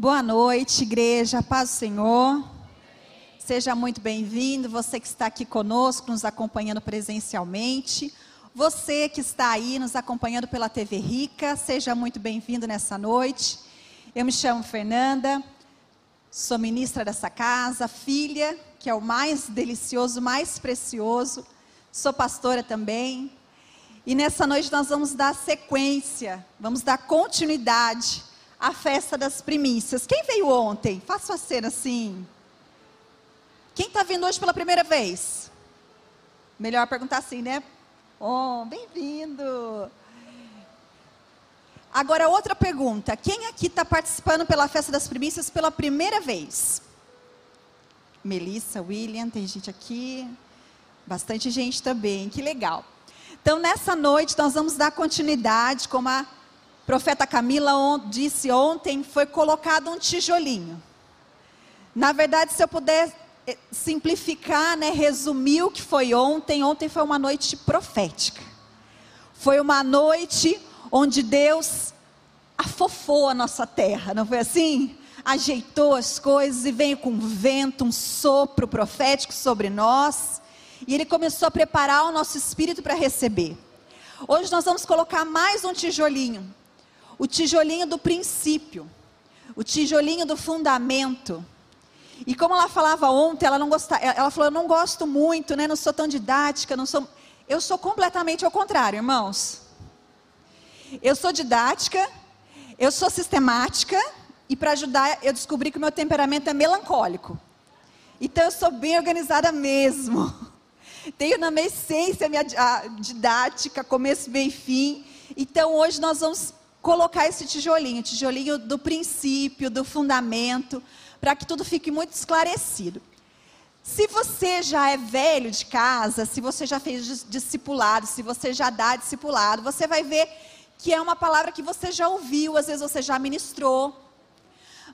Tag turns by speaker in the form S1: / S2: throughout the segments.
S1: Boa noite, igreja, paz do Senhor. Seja muito bem-vindo, você que está aqui conosco, nos acompanhando presencialmente. Você que está aí nos acompanhando pela TV Rica, seja muito bem-vindo nessa noite. Eu me chamo Fernanda, sou ministra dessa casa, filha, que é o mais delicioso, mais precioso. Sou pastora também. E nessa noite nós vamos dar sequência, vamos dar continuidade à festa das primícias. Quem veio ontem? Faça a cena assim. Quem está vindo hoje pela primeira vez? Melhor perguntar assim, né? Oh, bem-vindo. Agora, outra pergunta. Quem aqui está participando pela festa das primícias pela primeira vez? Melissa, William, tem gente aqui. Bastante gente também, que legal. Então, nessa noite, nós vamos dar continuidade, como a profeta Camila on, disse ontem, foi colocado um tijolinho. Na verdade, se eu puder eh, simplificar, né, resumir o que foi ontem, ontem foi uma noite profética. Foi uma noite onde Deus afofou a nossa terra, não foi assim? Ajeitou as coisas e veio com um vento, um sopro profético sobre nós. E ele começou a preparar o nosso espírito para receber. Hoje nós vamos colocar mais um tijolinho. O tijolinho do princípio. O tijolinho do fundamento. E como ela falava ontem, ela não gostava, ela falou, eu não gosto muito, né? Não sou tão didática, não sou. Eu sou completamente ao contrário, irmãos. Eu sou didática, eu sou sistemática, e para ajudar, eu descobri que o meu temperamento é melancólico. Então eu sou bem organizada mesmo. Tenho na minha essência a minha didática, começo, meio e fim. Então hoje nós vamos colocar esse tijolinho, tijolinho do princípio, do fundamento, para que tudo fique muito esclarecido. Se você já é velho de casa, se você já fez discipulado, se você já dá discipulado, você vai ver que é uma palavra que você já ouviu, às vezes você já ministrou.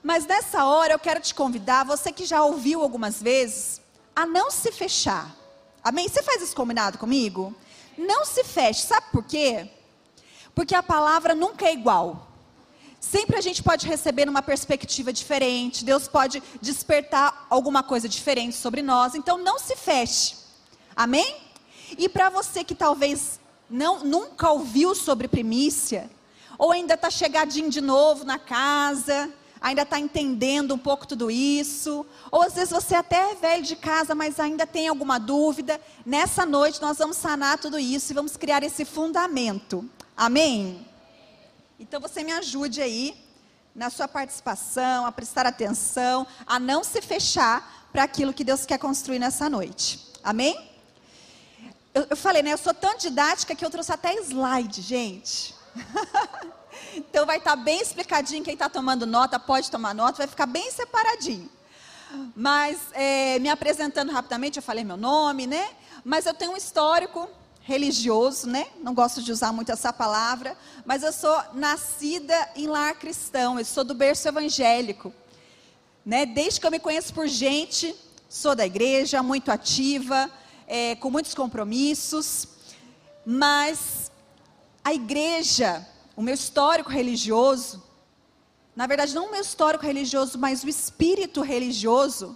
S1: Mas nessa hora eu quero te convidar, você que já ouviu algumas vezes, a não se fechar. Amém? Você faz isso combinado comigo? Não se feche. Sabe por quê? Porque a palavra nunca é igual. Sempre a gente pode receber numa perspectiva diferente. Deus pode despertar alguma coisa diferente sobre nós. Então não se feche. Amém? E para você que talvez não nunca ouviu sobre primícia, ou ainda está chegadinho de novo na casa, ainda está entendendo um pouco tudo isso, ou às vezes você até é velho de casa, mas ainda tem alguma dúvida. Nessa noite nós vamos sanar tudo isso e vamos criar esse fundamento. Amém? Então você me ajude aí na sua participação, a prestar atenção, a não se fechar para aquilo que Deus quer construir nessa noite. Amém? Eu, eu falei, né? Eu sou tão didática que eu trouxe até slide, gente. Então vai estar tá bem explicadinho. Quem está tomando nota pode tomar nota, vai ficar bem separadinho. Mas é, me apresentando rapidamente, eu falei meu nome, né? Mas eu tenho um histórico religioso, né? Não gosto de usar muito essa palavra, mas eu sou nascida em lar cristão, eu sou do berço evangélico. Né? Desde que eu me conheço por gente, sou da igreja, muito ativa, é, com muitos compromissos, mas a igreja o meu histórico religioso, na verdade, não o meu histórico religioso, mas o espírito religioso,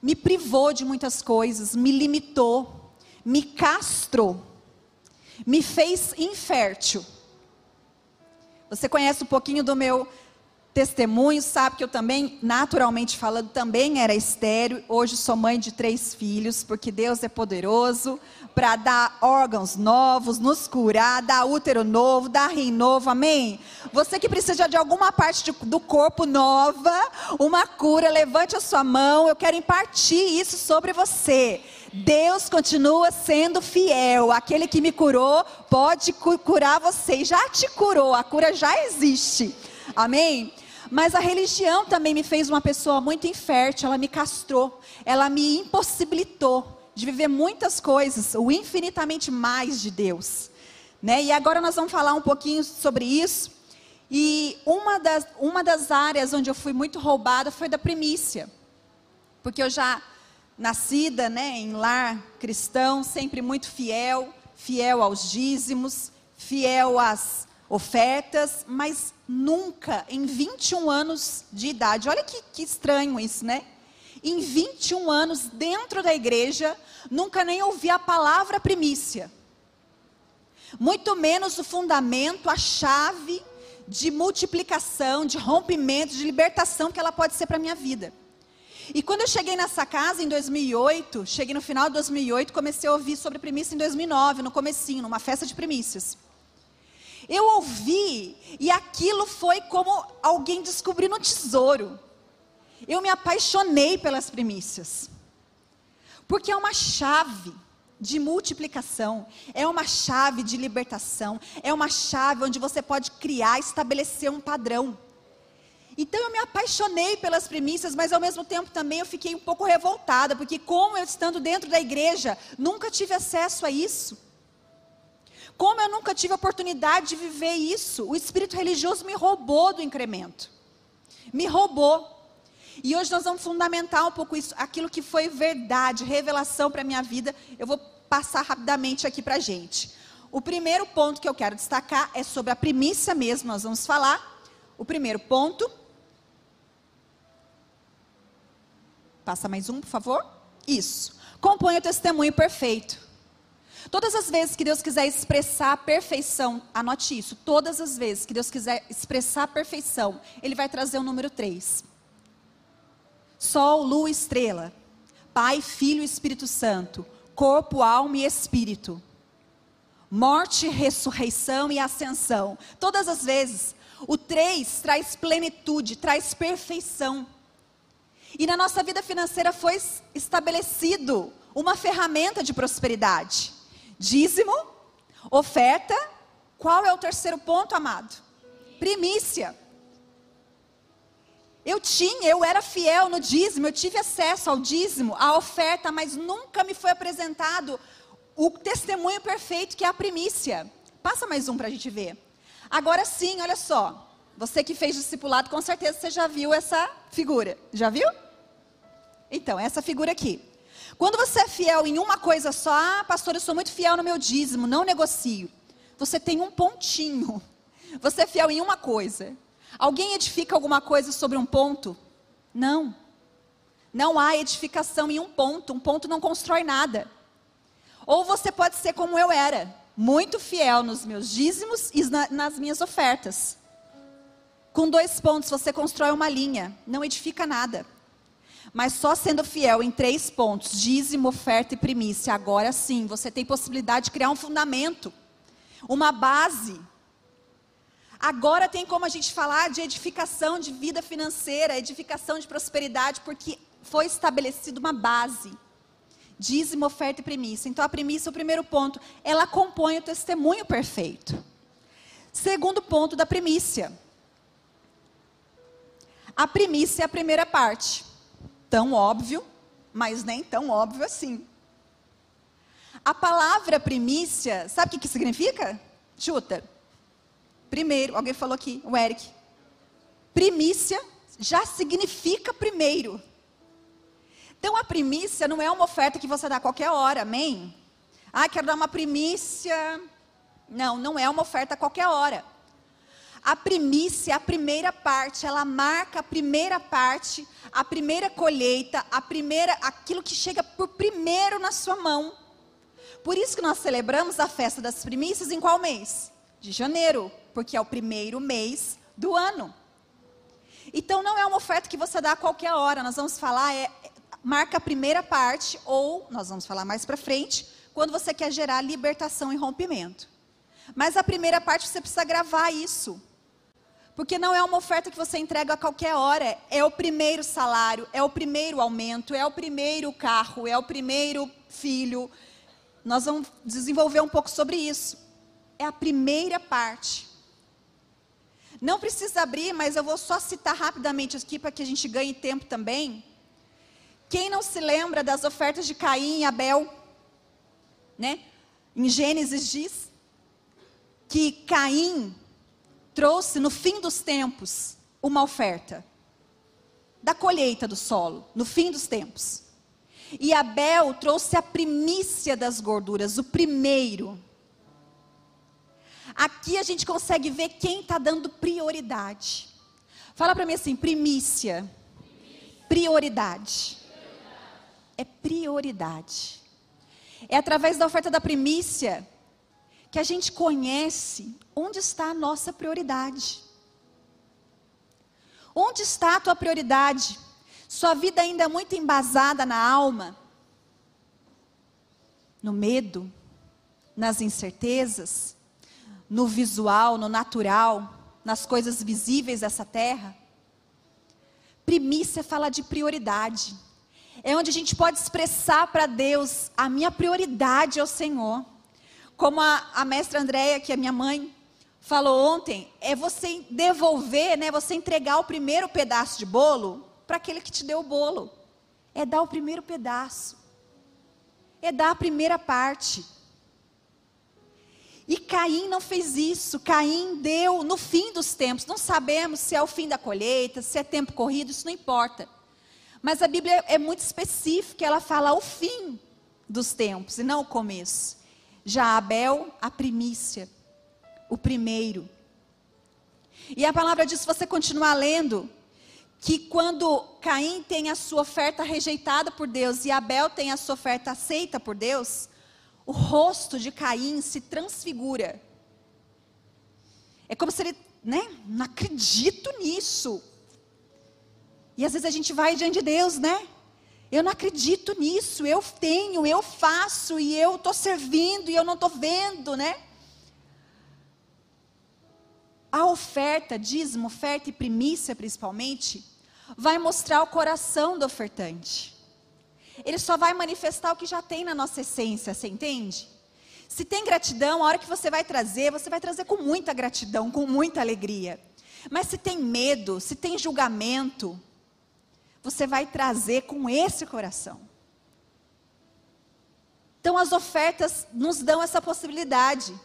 S1: me privou de muitas coisas, me limitou, me castrou, me fez infértil. Você conhece um pouquinho do meu testemunho, sabe que eu também, naturalmente falando, também era estéreo. Hoje sou mãe de três filhos, porque Deus é poderoso para dar órgãos novos, nos curar, dar útero novo, dar rim novo, amém? Você que precisa de alguma parte de, do corpo nova, uma cura, levante a sua mão, eu quero impartir isso sobre você. Deus continua sendo fiel. Aquele que me curou pode curar você. Já te curou, a cura já existe. Amém? Mas a religião também me fez uma pessoa muito infértil, ela me castrou, ela me impossibilitou de viver muitas coisas, o infinitamente mais de Deus. Né? E agora nós vamos falar um pouquinho sobre isso. E uma das, uma das áreas onde eu fui muito roubada foi da primícia. Porque eu já nascida né, em lar cristão, sempre muito fiel, fiel aos dízimos, fiel às ofertas, mas nunca, em 21 anos de idade, olha que, que estranho isso, né? Em 21 anos dentro da igreja, nunca nem ouvi a palavra primícia. Muito menos o fundamento, a chave de multiplicação, de rompimento, de libertação que ela pode ser para a minha vida. E quando eu cheguei nessa casa em 2008, cheguei no final de 2008, comecei a ouvir sobre primícia em 2009, no comecinho, numa festa de primícias. Eu ouvi e aquilo foi como alguém descobrindo um tesouro. Eu me apaixonei pelas primícias. Porque é uma chave de multiplicação, é uma chave de libertação, é uma chave onde você pode criar, estabelecer um padrão. Então eu me apaixonei pelas primícias, mas ao mesmo tempo também eu fiquei um pouco revoltada, porque como eu estando dentro da igreja, nunca tive acesso a isso. Como eu nunca tive a oportunidade de viver isso, o espírito religioso me roubou do incremento. Me roubou. E hoje nós vamos fundamentar um pouco isso, aquilo que foi verdade, revelação para a minha vida. Eu vou passar rapidamente aqui para a gente. O primeiro ponto que eu quero destacar é sobre a primícia mesmo, nós vamos falar. O primeiro ponto Passa mais um, por favor. Isso. Compõe o testemunho perfeito. Todas as vezes que Deus quiser expressar a perfeição, anote isso. Todas as vezes que Deus quiser expressar a perfeição, Ele vai trazer o número 3. Sol, lua, estrela. Pai, Filho e Espírito Santo. Corpo, alma e espírito. Morte, ressurreição e ascensão. Todas as vezes. O 3 traz plenitude, traz perfeição. E na nossa vida financeira foi estabelecido uma ferramenta de prosperidade: dízimo, oferta. Qual é o terceiro ponto, amado? Primícia. Eu tinha, eu era fiel no dízimo, eu tive acesso ao dízimo, à oferta, mas nunca me foi apresentado o testemunho perfeito que é a primícia. Passa mais um para a gente ver. Agora sim, olha só. Você que fez discipulado, com certeza você já viu essa figura. Já viu? Então, essa figura aqui. Quando você é fiel em uma coisa só, ah, pastor, eu sou muito fiel no meu dízimo, não negocio. Você tem um pontinho. Você é fiel em uma coisa. Alguém edifica alguma coisa sobre um ponto? Não. Não há edificação em um ponto. Um ponto não constrói nada. Ou você pode ser como eu era, muito fiel nos meus dízimos e nas minhas ofertas. Com dois pontos você constrói uma linha, não edifica nada. Mas só sendo fiel em três pontos, dízimo, oferta e primícia, agora sim, você tem possibilidade de criar um fundamento, uma base. Agora tem como a gente falar de edificação de vida financeira, edificação de prosperidade, porque foi estabelecida uma base. Dízimo, oferta e primícia. Então a primícia, o primeiro ponto, ela compõe o testemunho perfeito. Segundo ponto da primícia. A primícia é a primeira parte tão óbvio, mas nem tão óbvio assim. A palavra primícia, sabe o que, que significa? Chuta. Primeiro, alguém falou aqui, o Eric. Primícia já significa primeiro. Então a primícia não é uma oferta que você dá a qualquer hora, amém? Ah, quero dar uma primícia. Não, não é uma oferta a qualquer hora. A primícia, a primeira parte, ela marca a primeira parte, a primeira colheita, a primeira, aquilo que chega por primeiro na sua mão. Por isso que nós celebramos a festa das primícias em qual mês? De janeiro, porque é o primeiro mês do ano. Então não é uma oferta que você dá a qualquer hora. Nós vamos falar é marca a primeira parte ou nós vamos falar mais para frente, quando você quer gerar libertação e rompimento. Mas a primeira parte você precisa gravar isso. Porque não é uma oferta que você entrega a qualquer hora. É o primeiro salário, é o primeiro aumento, é o primeiro carro, é o primeiro filho. Nós vamos desenvolver um pouco sobre isso. É a primeira parte. Não precisa abrir, mas eu vou só citar rapidamente aqui para que a gente ganhe tempo também. Quem não se lembra das ofertas de Caim e Abel? Né? Em Gênesis diz que Caim trouxe no fim dos tempos uma oferta da colheita do solo, no fim dos tempos. E Abel trouxe a primícia das gorduras, o primeiro. Aqui a gente consegue ver quem está dando prioridade. Fala para mim assim: primícia, prioridade. É prioridade. É através da oferta da primícia que a gente conhece onde está a nossa prioridade. Onde está a tua prioridade? Sua vida ainda é muito embasada na alma, no medo, nas incertezas, no visual, no natural, nas coisas visíveis dessa terra. Primícia fala de prioridade. É onde a gente pode expressar para Deus a minha prioridade ao Senhor. Como a, a mestra Andréia, que é minha mãe, falou ontem, é você devolver, né, você entregar o primeiro pedaço de bolo para aquele que te deu o bolo. É dar o primeiro pedaço. É dar a primeira parte. E Caim não fez isso. Caim deu no fim dos tempos. Não sabemos se é o fim da colheita, se é tempo corrido, isso não importa. Mas a Bíblia é muito específica, ela fala o fim dos tempos e não o começo. Já Abel, a primícia o primeiro. E a palavra diz, se você continuar lendo, que quando Caim tem a sua oferta rejeitada por Deus e Abel tem a sua oferta aceita por Deus, o rosto de Caim se transfigura. É como se ele, né, não acredito nisso. E às vezes a gente vai diante de Deus, né? Eu não acredito nisso, eu tenho, eu faço e eu estou servindo e eu não estou vendo, né? a oferta, dízimo, oferta e primícia principalmente, vai mostrar o coração do ofertante. Ele só vai manifestar o que já tem na nossa essência, você entende? Se tem gratidão, a hora que você vai trazer, você vai trazer com muita gratidão, com muita alegria. Mas se tem medo, se tem julgamento, você vai trazer com esse coração. Então as ofertas nos dão essa possibilidade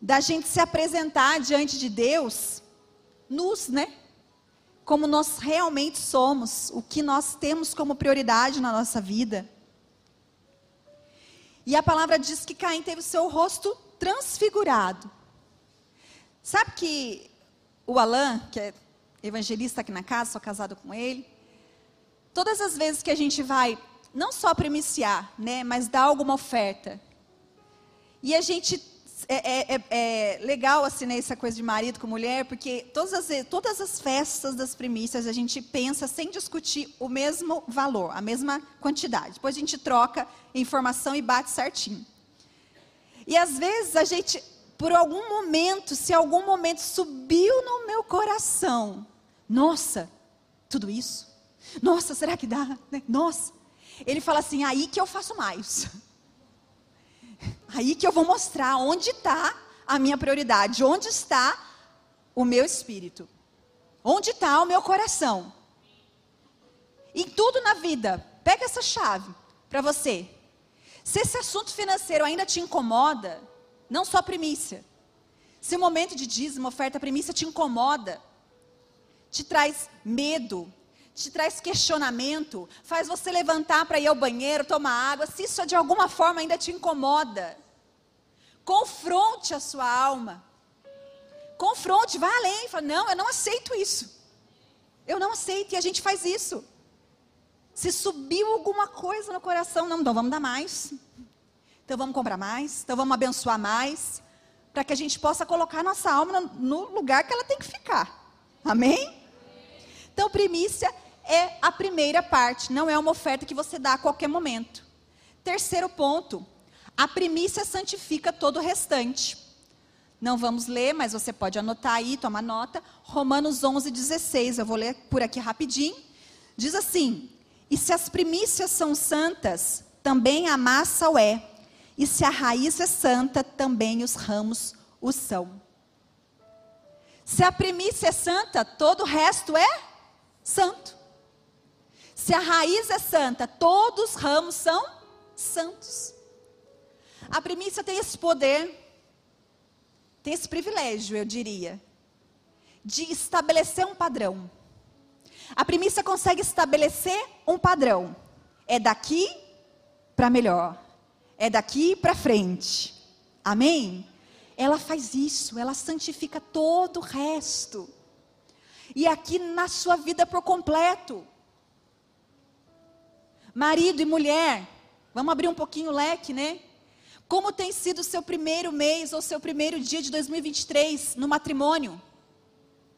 S1: da gente se apresentar diante de Deus nus, né? Como nós realmente somos, o que nós temos como prioridade na nossa vida. E a palavra diz que Caim teve o seu rosto transfigurado. Sabe que o Alain, que é evangelista aqui na casa, sou casado com ele, todas as vezes que a gente vai, não só primiciar, né, mas dar alguma oferta, e a gente é, é, é, é, legal assim, né, essa coisa de marido com mulher, porque todas as, todas as festas das primícias a gente pensa sem discutir o mesmo valor, a mesma quantidade. Depois a gente troca informação e bate certinho. E às vezes a gente, por algum momento, se algum momento subiu no meu coração, nossa, tudo isso? Nossa, será que dá? Né? Nossa. Ele fala assim, aí que eu faço mais. Aí que eu vou mostrar onde está a minha prioridade, onde está o meu espírito, onde está o meu coração. Em tudo na vida, pega essa chave para você. Se esse assunto financeiro ainda te incomoda, não só primícia. Se o momento de dízimo, oferta, primícia te incomoda, te traz medo, te traz questionamento, faz você levantar para ir ao banheiro, tomar água, se isso de alguma forma ainda te incomoda, confronte a sua alma. Confronte, vá além, fala, não, eu não aceito isso. Eu não aceito, e a gente faz isso. Se subiu alguma coisa no coração, não, então vamos dar mais. Então vamos comprar mais, então vamos abençoar mais, para que a gente possa colocar nossa alma no lugar que ela tem que ficar. Amém? Então, primícia é a primeira parte, não é uma oferta que você dá a qualquer momento. Terceiro ponto, a primícia santifica todo o restante. Não vamos ler, mas você pode anotar aí, tomar nota. Romanos 11, 16, eu vou ler por aqui rapidinho. Diz assim: E se as primícias são santas, também a massa o é. E se a raiz é santa, também os ramos o são. Se a primícia é santa, todo o resto é santo. Se a raiz é santa, todos os ramos são santos. A primícia tem esse poder, tem esse privilégio, eu diria, de estabelecer um padrão. A primícia consegue estabelecer um padrão. É daqui para melhor. É daqui para frente. Amém? ela faz isso, ela santifica todo o resto. E aqui na sua vida por completo. Marido e mulher, vamos abrir um pouquinho o leque, né? Como tem sido o seu primeiro mês ou seu primeiro dia de 2023 no matrimônio?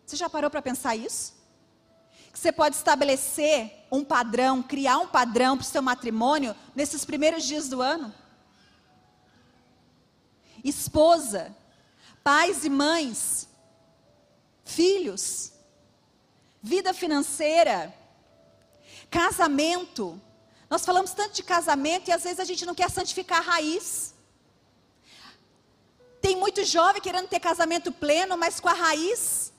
S1: Você já parou para pensar isso? Que você pode estabelecer um padrão, criar um padrão para o seu matrimônio nesses primeiros dias do ano? Esposa, pais e mães, filhos, vida financeira, casamento. Nós falamos tanto de casamento e às vezes a gente não quer santificar a raiz. Tem muito jovem querendo ter casamento pleno, mas com a raiz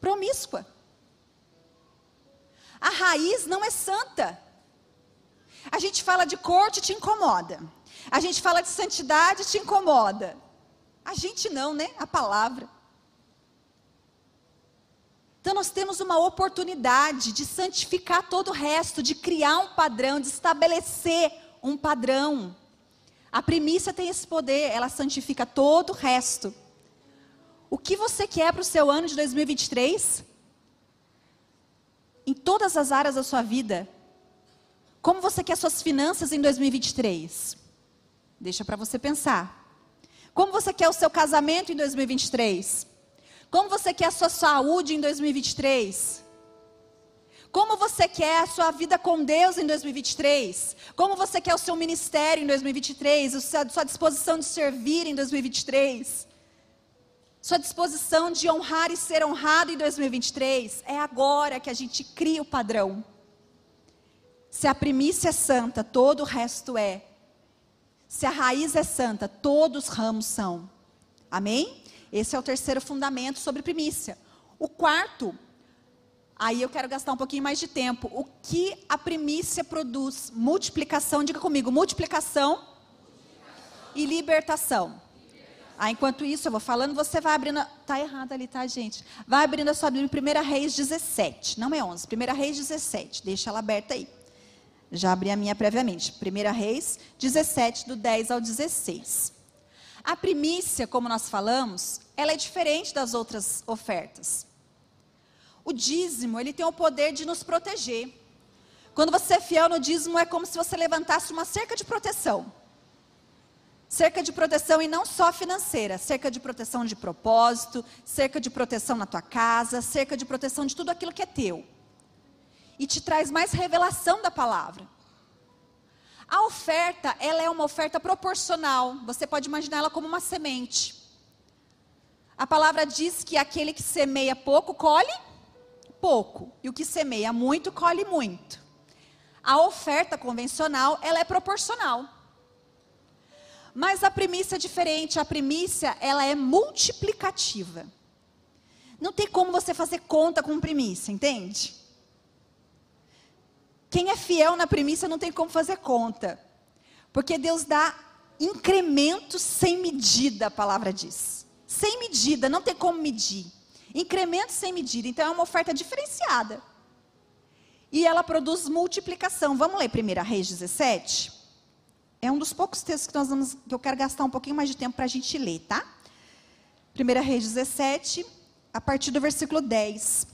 S1: promíscua. A raiz não é santa. A gente fala de corte, te incomoda. A gente fala de santidade, te incomoda. A gente não, né? A palavra. Então nós temos uma oportunidade de santificar todo o resto, de criar um padrão, de estabelecer um padrão. A primícia tem esse poder, ela santifica todo o resto. O que você quer para o seu ano de 2023? Em todas as áreas da sua vida. Como você quer suas finanças em 2023? Deixa para você pensar. Como você quer o seu casamento em 2023? Como você quer a sua saúde em 2023? Como você quer a sua vida com Deus em 2023? Como você quer o seu ministério em 2023? A sua disposição de servir em 2023? Sua disposição de honrar e ser honrado em 2023? É agora que a gente cria o padrão. Se a primícia é santa, todo o resto é. Se a raiz é santa, todos os ramos são. Amém? Esse é o terceiro fundamento sobre primícia. O quarto, aí eu quero gastar um pouquinho mais de tempo. O que a primícia produz? Multiplicação, diga comigo, multiplicação, multiplicação. e libertação. Ah, enquanto isso, eu vou falando, você vai abrindo. Tá errado ali, tá, gente? Vai abrindo a sua Bíblia, 1 Reis 17. Não é 11, 1 Reis 17. Deixa ela aberta aí. Já abri a minha previamente. 1 Reis 17, do 10 ao 16. A primícia, como nós falamos, ela é diferente das outras ofertas. O dízimo, ele tem o poder de nos proteger. Quando você é fiel no dízimo, é como se você levantasse uma cerca de proteção. Cerca de proteção e não só financeira, cerca de proteção de propósito, cerca de proteção na tua casa, cerca de proteção de tudo aquilo que é teu. E te traz mais revelação da palavra. A oferta, ela é uma oferta proporcional. Você pode imaginar ela como uma semente. A palavra diz que aquele que semeia pouco, colhe pouco. E o que semeia muito, colhe muito. A oferta convencional, ela é proporcional. Mas a primícia é diferente. A primícia, ela é multiplicativa. Não tem como você fazer conta com primícia, entende? Quem é fiel na primícia não tem como fazer conta. Porque Deus dá incremento sem medida, a palavra diz. Sem medida, não tem como medir. Incremento sem medida. Então é uma oferta diferenciada. E ela produz multiplicação. Vamos ler 1 Reis 17? É um dos poucos textos que, nós vamos, que eu quero gastar um pouquinho mais de tempo para a gente ler, tá? 1 Reis 17, a partir do versículo 10.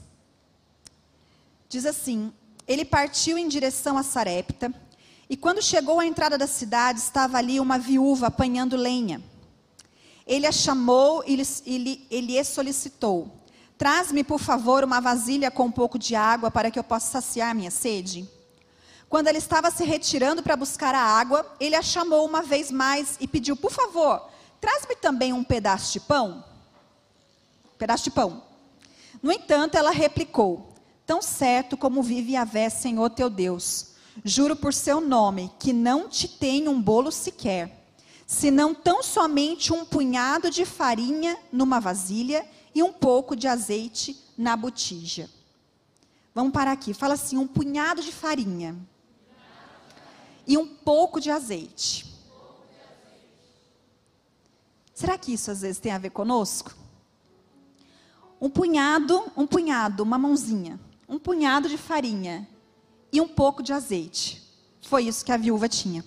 S1: Diz assim: ele partiu em direção a Sarepta, e quando chegou à entrada da cidade, estava ali uma viúva apanhando lenha. Ele a chamou e lhe, ele solicitou: Traz-me, por favor, uma vasilha com um pouco de água para que eu possa saciar minha sede. Quando ele estava se retirando para buscar a água, ele a chamou uma vez mais e pediu: Por favor, traz-me também um pedaço de pão. pedaço de pão. No entanto, ela replicou: Tão certo como vive Yahvé, Senhor teu Deus, juro por seu nome, que não te tenho um bolo sequer, senão tão somente um punhado de farinha numa vasilha e um pouco de azeite na botija. Vamos parar aqui. Fala assim: um punhado de farinha e um pouco de azeite. Será que isso às vezes tem a ver conosco? Um punhado, um punhado, uma mãozinha um punhado de farinha e um pouco de azeite. Foi isso que a viúva tinha.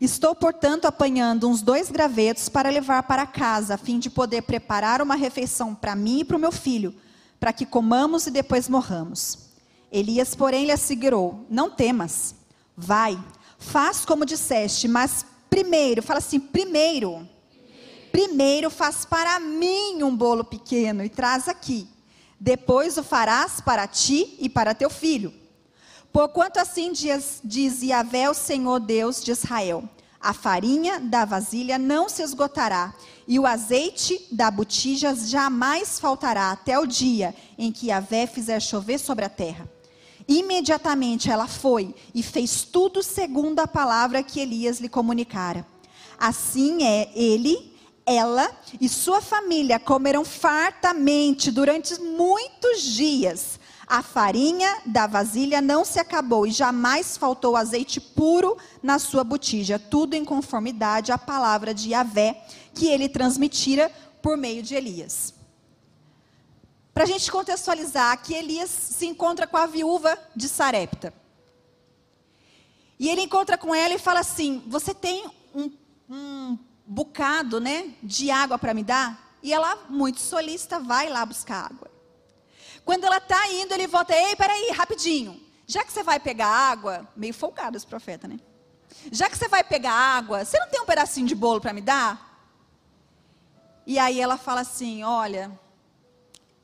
S1: Estou, portanto, apanhando uns dois gravetos para levar para casa, a fim de poder preparar uma refeição para mim e para o meu filho, para que comamos e depois morramos. Elias, porém, lhe assegurou: Não temas, vai, faz como disseste, mas primeiro, fala assim: primeiro, primeiro faz para mim um bolo pequeno e traz aqui. Depois o farás para ti e para teu filho. Porquanto assim diz, diz Yahvé, o Senhor Deus de Israel: a farinha da vasilha não se esgotará, e o azeite da botija jamais faltará, até o dia em que Yahvé fizer chover sobre a terra. Imediatamente ela foi e fez tudo segundo a palavra que Elias lhe comunicara. Assim é ele, ela e sua família comeram fartamente durante muitos dias. A farinha da vasilha não se acabou e jamais faltou azeite puro na sua botija, tudo em conformidade à palavra de Yahvé que ele transmitira por meio de Elias. Para a gente contextualizar, aqui Elias se encontra com a viúva de Sarepta. E ele encontra com ela e fala assim: Você tem um, um bocado né, de água para me dar? E ela, muito solista, vai lá buscar água. Quando ela está indo, ele volta: Ei, peraí, rapidinho. Já que você vai pegar água, meio folgado esse profeta, né? Já que você vai pegar água, você não tem um pedacinho de bolo para me dar? E aí ela fala assim: Olha,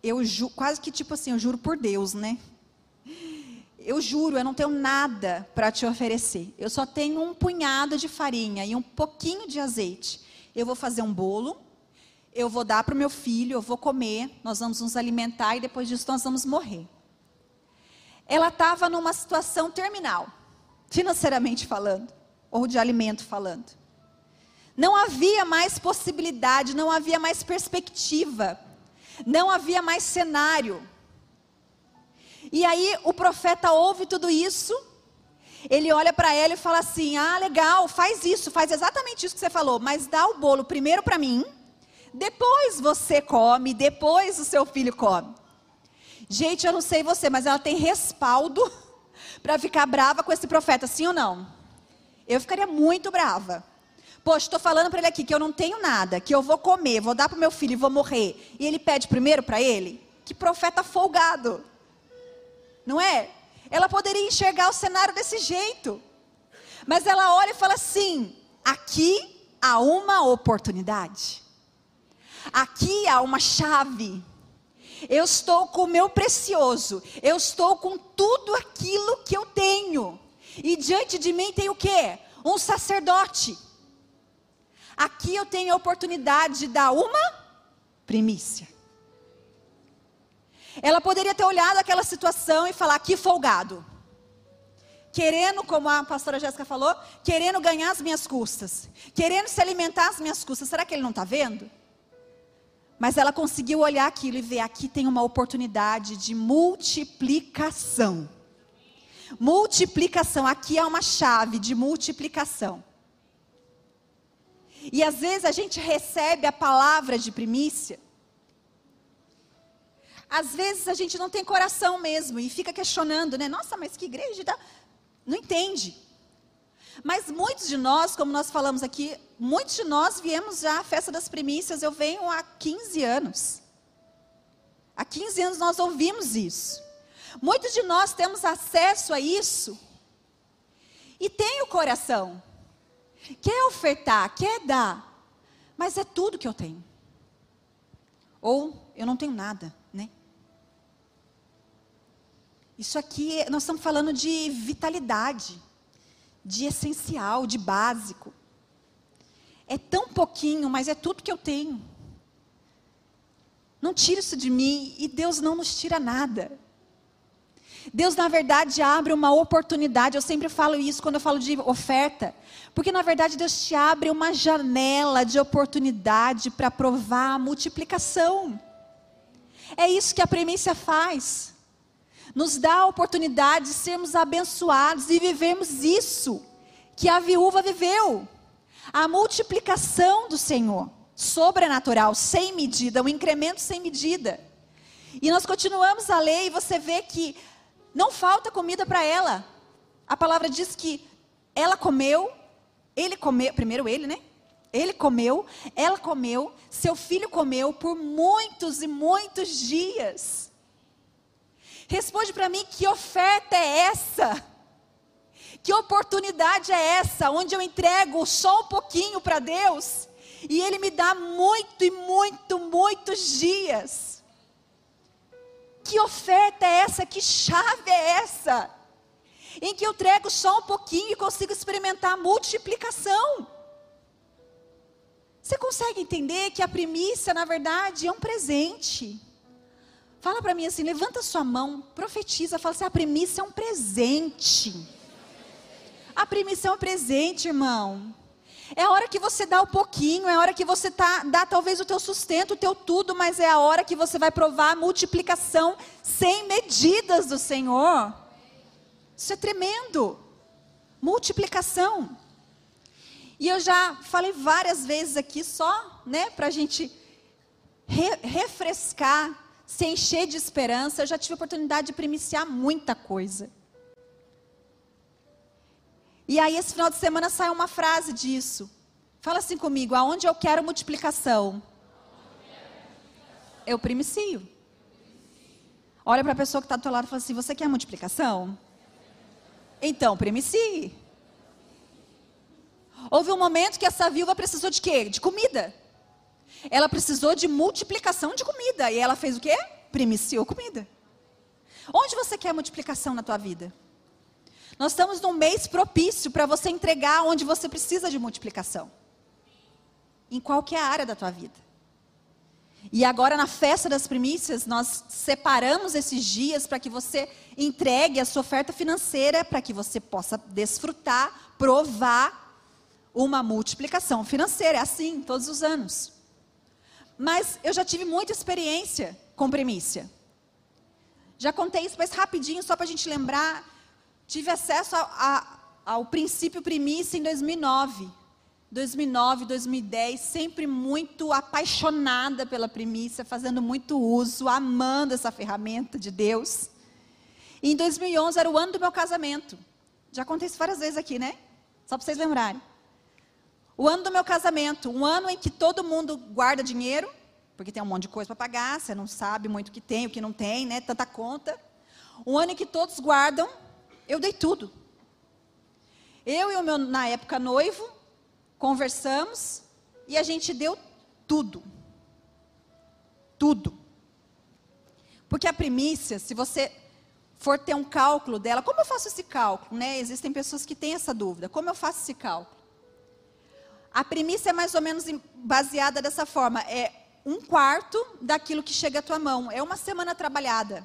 S1: eu ju, quase que tipo assim, eu juro por Deus, né? Eu juro, eu não tenho nada para te oferecer. Eu só tenho um punhado de farinha e um pouquinho de azeite. Eu vou fazer um bolo, eu vou dar para o meu filho, eu vou comer, nós vamos nos alimentar e depois disso nós vamos morrer. Ela estava numa situação terminal, financeiramente falando, ou de alimento falando. Não havia mais possibilidade, não havia mais perspectiva não havia mais cenário. E aí o profeta ouve tudo isso, ele olha para ela e fala assim: Ah, legal, faz isso, faz exatamente isso que você falou, mas dá o bolo primeiro para mim, depois você come, depois o seu filho come. Gente, eu não sei você, mas ela tem respaldo para ficar brava com esse profeta, sim ou não? Eu ficaria muito brava. Poxa, estou falando para ele aqui que eu não tenho nada, que eu vou comer, vou dar para o meu filho e vou morrer. E ele pede primeiro para ele? Que profeta folgado. Não é? Ela poderia enxergar o cenário desse jeito. Mas ela olha e fala assim: aqui há uma oportunidade. Aqui há uma chave. Eu estou com o meu precioso. Eu estou com tudo aquilo que eu tenho. E diante de mim tem o quê? Um sacerdote Aqui eu tenho a oportunidade de dar uma primícia. Ela poderia ter olhado aquela situação e falar: que folgado. Querendo, como a pastora Jéssica falou, querendo ganhar as minhas custas, querendo se alimentar as minhas custas. Será que ele não está vendo? Mas ela conseguiu olhar aquilo e ver: aqui tem uma oportunidade de multiplicação. Multiplicação, aqui é uma chave de multiplicação. E às vezes a gente recebe a palavra de primícia. Às vezes a gente não tem coração mesmo e fica questionando, né? Nossa, mas que igreja dá? Não entende. Mas muitos de nós, como nós falamos aqui, muitos de nós viemos já à festa das primícias, eu venho há 15 anos. Há 15 anos nós ouvimos isso. Muitos de nós temos acesso a isso e tem o coração quer ofertar, quer dar, mas é tudo que eu tenho. Ou eu não tenho nada? Isso aqui, nós estamos falando de vitalidade, de essencial, de básico. É tão pouquinho, mas é tudo que eu tenho. Não tira isso de mim e Deus não nos tira nada. Deus, na verdade, abre uma oportunidade. Eu sempre falo isso quando eu falo de oferta. Porque, na verdade, Deus te abre uma janela de oportunidade para provar a multiplicação. É isso que a premissa faz. Nos dá a oportunidade de sermos abençoados e vivemos isso que a viúva viveu. A multiplicação do Senhor, sobrenatural, sem medida, um incremento sem medida. E nós continuamos a ler e você vê que não falta comida para ela. A palavra diz que ela comeu Ele comeu, primeiro ele, né? Ele comeu, ela comeu, seu filho comeu por muitos e muitos dias. Responde para mim que oferta é essa? Que oportunidade é essa, onde eu entrego só um pouquinho para Deus e Ele me dá muito e muito, muitos dias? Que oferta é essa? Que chave é essa? Em que eu entrego só um pouquinho e consigo experimentar a multiplicação. Você consegue entender que a primícia, na verdade, é um presente? Fala para mim assim, levanta sua mão, profetiza, fala assim: a primícia é um presente. A primícia é um presente, irmão. É a hora que você dá um pouquinho, é a hora que você tá, dá talvez o teu sustento, o teu tudo, mas é a hora que você vai provar a multiplicação sem medidas do Senhor. Isso é tremendo. Multiplicação. E eu já falei várias vezes aqui, só né, para a gente re refrescar, se encher de esperança. Eu já tive a oportunidade de primiciar muita coisa. E aí, esse final de semana sai uma frase disso. Fala assim comigo: aonde eu quero multiplicação? Eu primicio. Olha para a pessoa que está do teu lado e fala assim: Você quer multiplicação? Então, primicie. Houve um momento que essa viúva precisou de quê? De comida. Ela precisou de multiplicação de comida. E ela fez o quê? Primiciou comida. Onde você quer multiplicação na tua vida? Nós estamos num mês propício para você entregar onde você precisa de multiplicação. Em qualquer área da tua vida. E agora na festa das primícias, nós separamos esses dias para que você entregue a sua oferta financeira, para que você possa desfrutar, provar uma multiplicação financeira. É assim todos os anos. Mas eu já tive muita experiência com primícia. Já contei isso, mas rapidinho, só para a gente lembrar. Tive acesso a, a, ao princípio primícia em 2009. 2009, 2010, sempre muito apaixonada pela primícia, fazendo muito uso, amando essa ferramenta de Deus. E em 2011 era o ano do meu casamento. Já contei isso várias vezes aqui, né? Só para vocês lembrarem. O ano do meu casamento, um ano em que todo mundo guarda dinheiro, porque tem um monte de coisa para pagar, você não sabe muito o que tem, o que não tem, né? Tanta conta. Um ano em que todos guardam eu dei tudo. Eu e o meu, na época, noivo, conversamos e a gente deu tudo. Tudo. Porque a primícia, se você for ter um cálculo dela, como eu faço esse cálculo? Né? Existem pessoas que têm essa dúvida. Como eu faço esse cálculo? A primícia é mais ou menos baseada dessa forma. É um quarto daquilo que chega à tua mão. É uma semana trabalhada.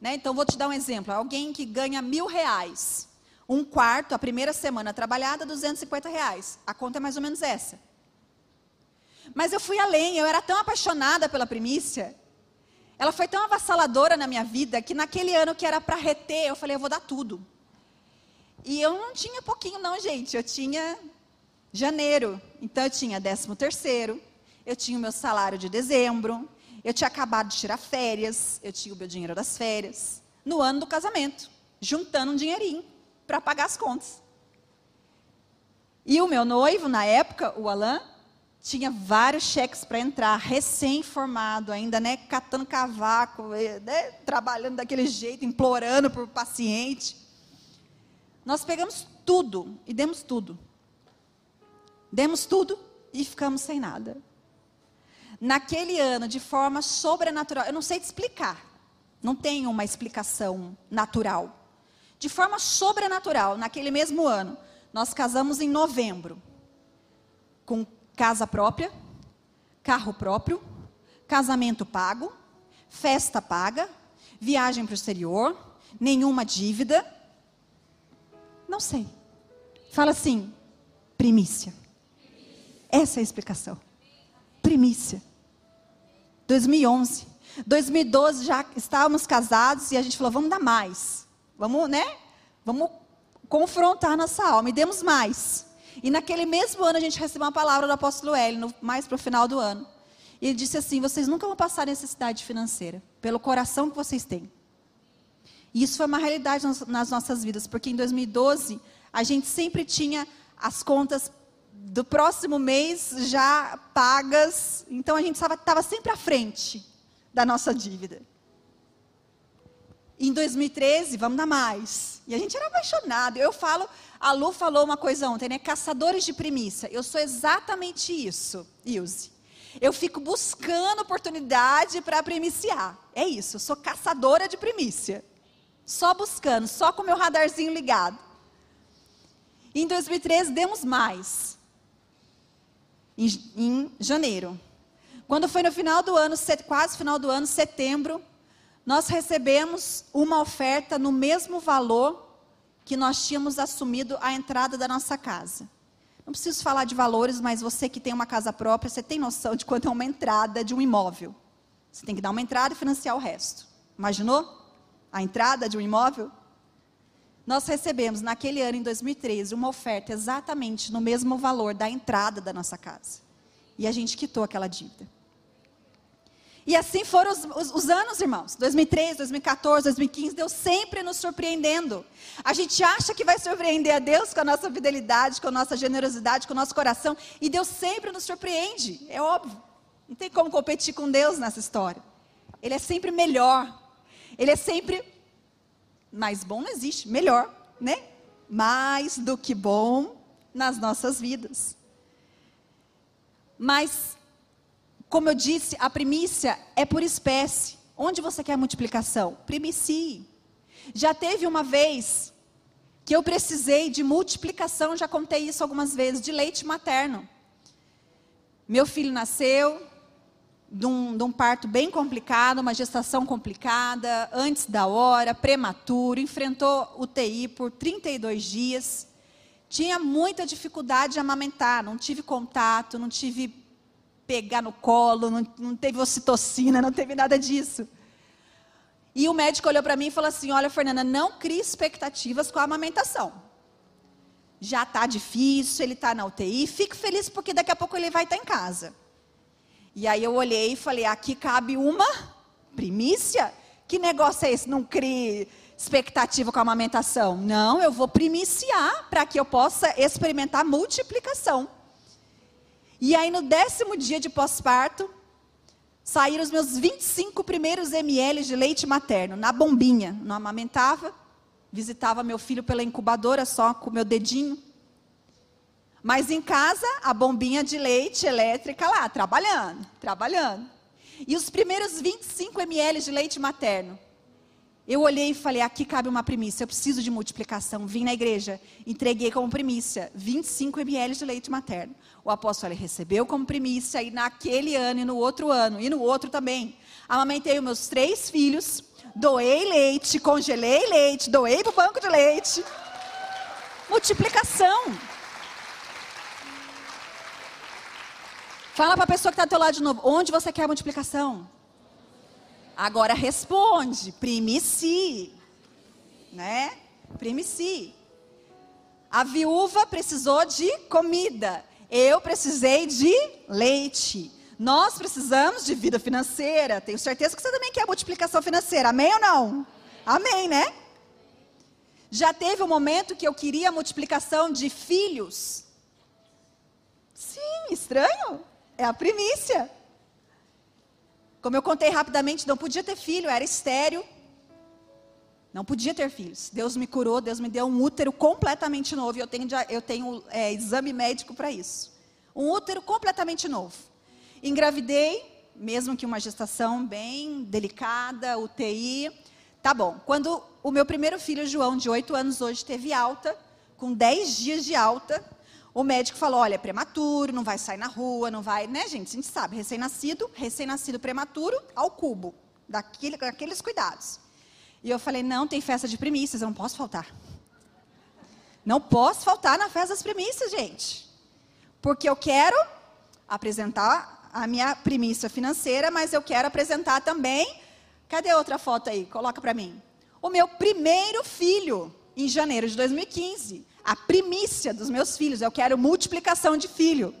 S1: Né? Então, vou te dar um exemplo. Alguém que ganha mil reais, um quarto, a primeira semana trabalhada, 250 reais. A conta é mais ou menos essa. Mas eu fui além, eu era tão apaixonada pela primícia, ela foi tão avassaladora na minha vida, que naquele ano que era para reter, eu falei, eu vou dar tudo. E eu não tinha pouquinho não, gente, eu tinha janeiro, então eu tinha décimo terceiro, eu tinha o meu salário de dezembro, eu tinha acabado de tirar férias, eu tinha o meu dinheiro das férias, no ano do casamento, juntando um dinheirinho para pagar as contas. E o meu noivo, na época, o Alain, tinha vários cheques para entrar, recém-formado ainda, né, catando cavaco, eh, né, trabalhando daquele jeito, implorando por paciente. Nós pegamos tudo e demos tudo. Demos tudo e ficamos sem nada naquele ano de forma sobrenatural. Eu não sei te explicar. Não tenho uma explicação natural. De forma sobrenatural, naquele mesmo ano, nós casamos em novembro. Com casa própria, carro próprio, casamento pago, festa paga, viagem para o exterior, nenhuma dívida. Não sei. Fala assim, primícia. Essa é a explicação. Primícia. 2011. 2012 já estávamos casados e a gente falou, vamos dar mais. Vamos, né? Vamos confrontar nossa alma e demos mais. E naquele mesmo ano a gente recebeu uma palavra do apóstolo Hélio, mais para o final do ano. E ele disse assim: vocês nunca vão passar necessidade financeira, pelo coração que vocês têm. E isso foi uma realidade nas nossas vidas, porque em 2012 a gente sempre tinha as contas do próximo mês já pagas. Então a gente estava sempre à frente da nossa dívida. Em 2013, vamos dar mais. E a gente era apaixonado. Eu falo, a Lu falou uma coisa ontem, né? Caçadores de primícia. Eu sou exatamente isso, Ilse. Eu fico buscando oportunidade para primiciar. É isso, eu sou caçadora de primícia. Só buscando, só com meu radarzinho ligado. Em 2013, demos mais. Em, em janeiro. Quando foi no final do ano, quase final do ano, setembro, nós recebemos uma oferta no mesmo valor que nós tínhamos assumido a entrada da nossa casa. Não preciso falar de valores, mas você que tem uma casa própria, você tem noção de quanto é uma entrada de um imóvel. Você tem que dar uma entrada e financiar o resto. Imaginou? A entrada de um imóvel? Nós recebemos naquele ano, em 2013, uma oferta exatamente no mesmo valor da entrada da nossa casa. E a gente quitou aquela dívida. E assim foram os, os, os, anos, irmãos. 2013, 2014, 2015, Deus sempre nos surpreendendo. A gente acha que vai surpreender a Deus com a nossa fidelidade, com a nossa generosidade, com o nosso coração. E Deus sempre nos surpreende, é óbvio. Não tem como competir com Deus nessa história. Ele é sempre melhor. Ele é sempre mais bom, não existe. Melhor, né? Mais do que bom nas nossas vidas. Mas como eu disse, a primícia é por espécie. Onde você quer multiplicação? Primicie. Já teve uma vez que eu precisei de multiplicação, já contei isso algumas vezes, de leite materno. Meu filho nasceu de um, de um parto bem complicado, uma gestação complicada, antes da hora, prematuro, enfrentou UTI por 32 dias. Tinha muita dificuldade de amamentar, não tive contato, não tive pegar no colo, não, não teve ocitocina, não teve nada disso. E o médico olhou para mim e falou assim: Olha, Fernanda, não crie expectativas com a amamentação. Já está difícil, ele está na UTI, fique feliz porque daqui a pouco ele vai estar tá em casa. E aí eu olhei e falei: Aqui cabe uma primícia? Que negócio é esse? Não crie expectativa com a amamentação. Não, eu vou primiciar para que eu possa experimentar multiplicação. E aí, no décimo dia de pós-parto, saíram os meus 25 primeiros ml de leite materno, na bombinha. Não amamentava, visitava meu filho pela incubadora só com meu dedinho. Mas em casa, a bombinha de leite elétrica lá, trabalhando, trabalhando. E os primeiros 25 ml de leite materno eu olhei e falei: aqui cabe uma primícia, eu preciso de multiplicação. Vim na igreja, entreguei como primícia 25 ml de leite materno. O apóstolo recebeu como primícia, e naquele ano, e no outro ano, e no outro também. Amamentei os meus três filhos, doei leite, congelei leite, doei para o banco de leite. Multiplicação. Fala para a pessoa que está do teu lado de novo: onde você quer a multiplicação? Agora responde, primici, né? Primici. A viúva precisou de comida. Eu precisei de leite. Nós precisamos de vida financeira. Tenho certeza que você também quer multiplicação financeira. Amém ou não? Amém, né? Já teve um momento que eu queria multiplicação de filhos? Sim, estranho. É a primícia. Como eu contei rapidamente, não podia ter filho, era estéreo. Não podia ter filhos. Deus me curou, Deus me deu um útero completamente novo. E eu tenho, eu tenho é, exame médico para isso. Um útero completamente novo. Engravidei, mesmo que uma gestação bem delicada, UTI. Tá bom. Quando o meu primeiro filho, João, de 8 anos hoje, teve alta, com 10 dias de alta, o médico falou: olha, é prematuro, não vai sair na rua, não vai. Né, gente? A gente sabe, recém-nascido, recém-nascido prematuro, ao cubo, daquele, daqueles cuidados. E eu falei: não, tem festa de primícias, eu não posso faltar. Não posso faltar na festa das primícias, gente. Porque eu quero apresentar a minha primícia financeira, mas eu quero apresentar também. Cadê outra foto aí? Coloca para mim. O meu primeiro filho, em janeiro de 2015 a primícia dos meus filhos. Eu quero multiplicação de filho.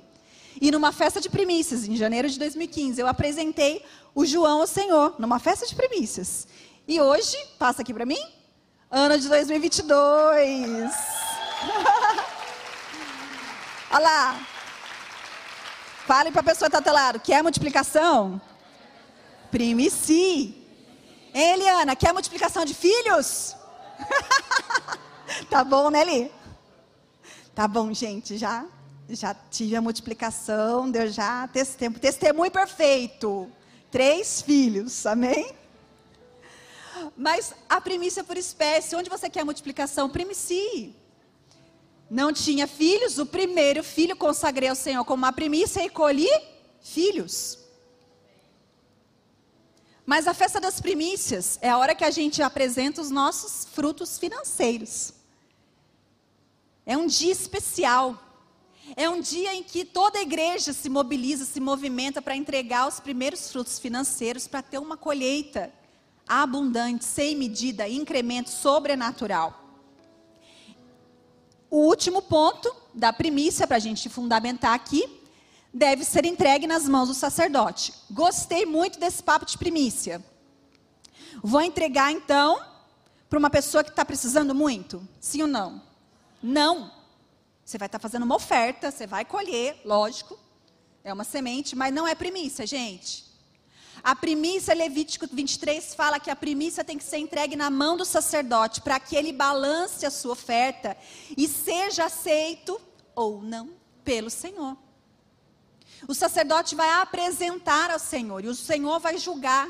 S1: E numa festa de primícias, em janeiro de 2015, eu apresentei o João ao Senhor, numa festa de primícias. E hoje, passa aqui para mim, ano de 2022. Olha lá. Fale para a pessoa que está do lado. Quer multiplicação? Primici. Hein, Eliana? Quer multiplicação de filhos? tá bom, né, Li? Tá bom, gente. Já, já tive a multiplicação. Deu já testemunho, testemunho perfeito. Três filhos. Amém? Mas a primícia por espécie, onde você quer a multiplicação? Primici. Não tinha filhos, o primeiro filho consagrei ao Senhor como uma primícia e colhi filhos. Mas a festa das primícias é a hora que a gente apresenta os nossos frutos financeiros. É um dia especial. É um dia em que toda a igreja se mobiliza, se movimenta para entregar os primeiros frutos financeiros para ter uma colheita abundante, sem medida, incremento sobrenatural. O último ponto da primícia, para a gente fundamentar aqui, deve ser entregue nas mãos do sacerdote. Gostei muito desse papo de primícia. Vou entregar então para uma pessoa que está precisando muito? Sim ou não? Não. Você vai estar fazendo uma oferta, você vai colher, lógico. É uma semente, mas não é primícia, gente. A primícia, Levítico 23, fala que a primícia tem que ser entregue na mão do sacerdote, para que ele balance a sua oferta e seja aceito ou não pelo Senhor. O sacerdote vai apresentar ao Senhor e o Senhor vai julgar,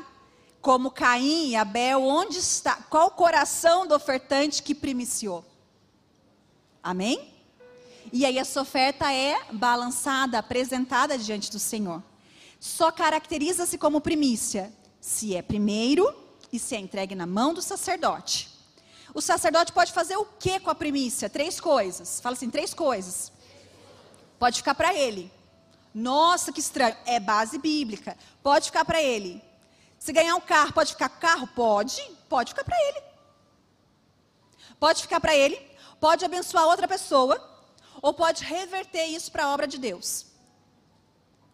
S1: como Caim e Abel, onde está, qual o coração do ofertante que primiciou. Amém? E aí essa oferta é balançada, apresentada diante do Senhor só caracteriza-se como primícia se é primeiro e se é entregue na mão do sacerdote. O sacerdote pode fazer o que com a primícia? Três coisas. Fala assim, três coisas. Pode ficar para ele. Nossa, que estranho. É base bíblica. Pode ficar para ele. Se ganhar um carro, pode ficar com carro? Pode. Pode ficar para ele. Pode ficar para ele. Pode abençoar outra pessoa. Ou pode reverter isso para a obra de Deus.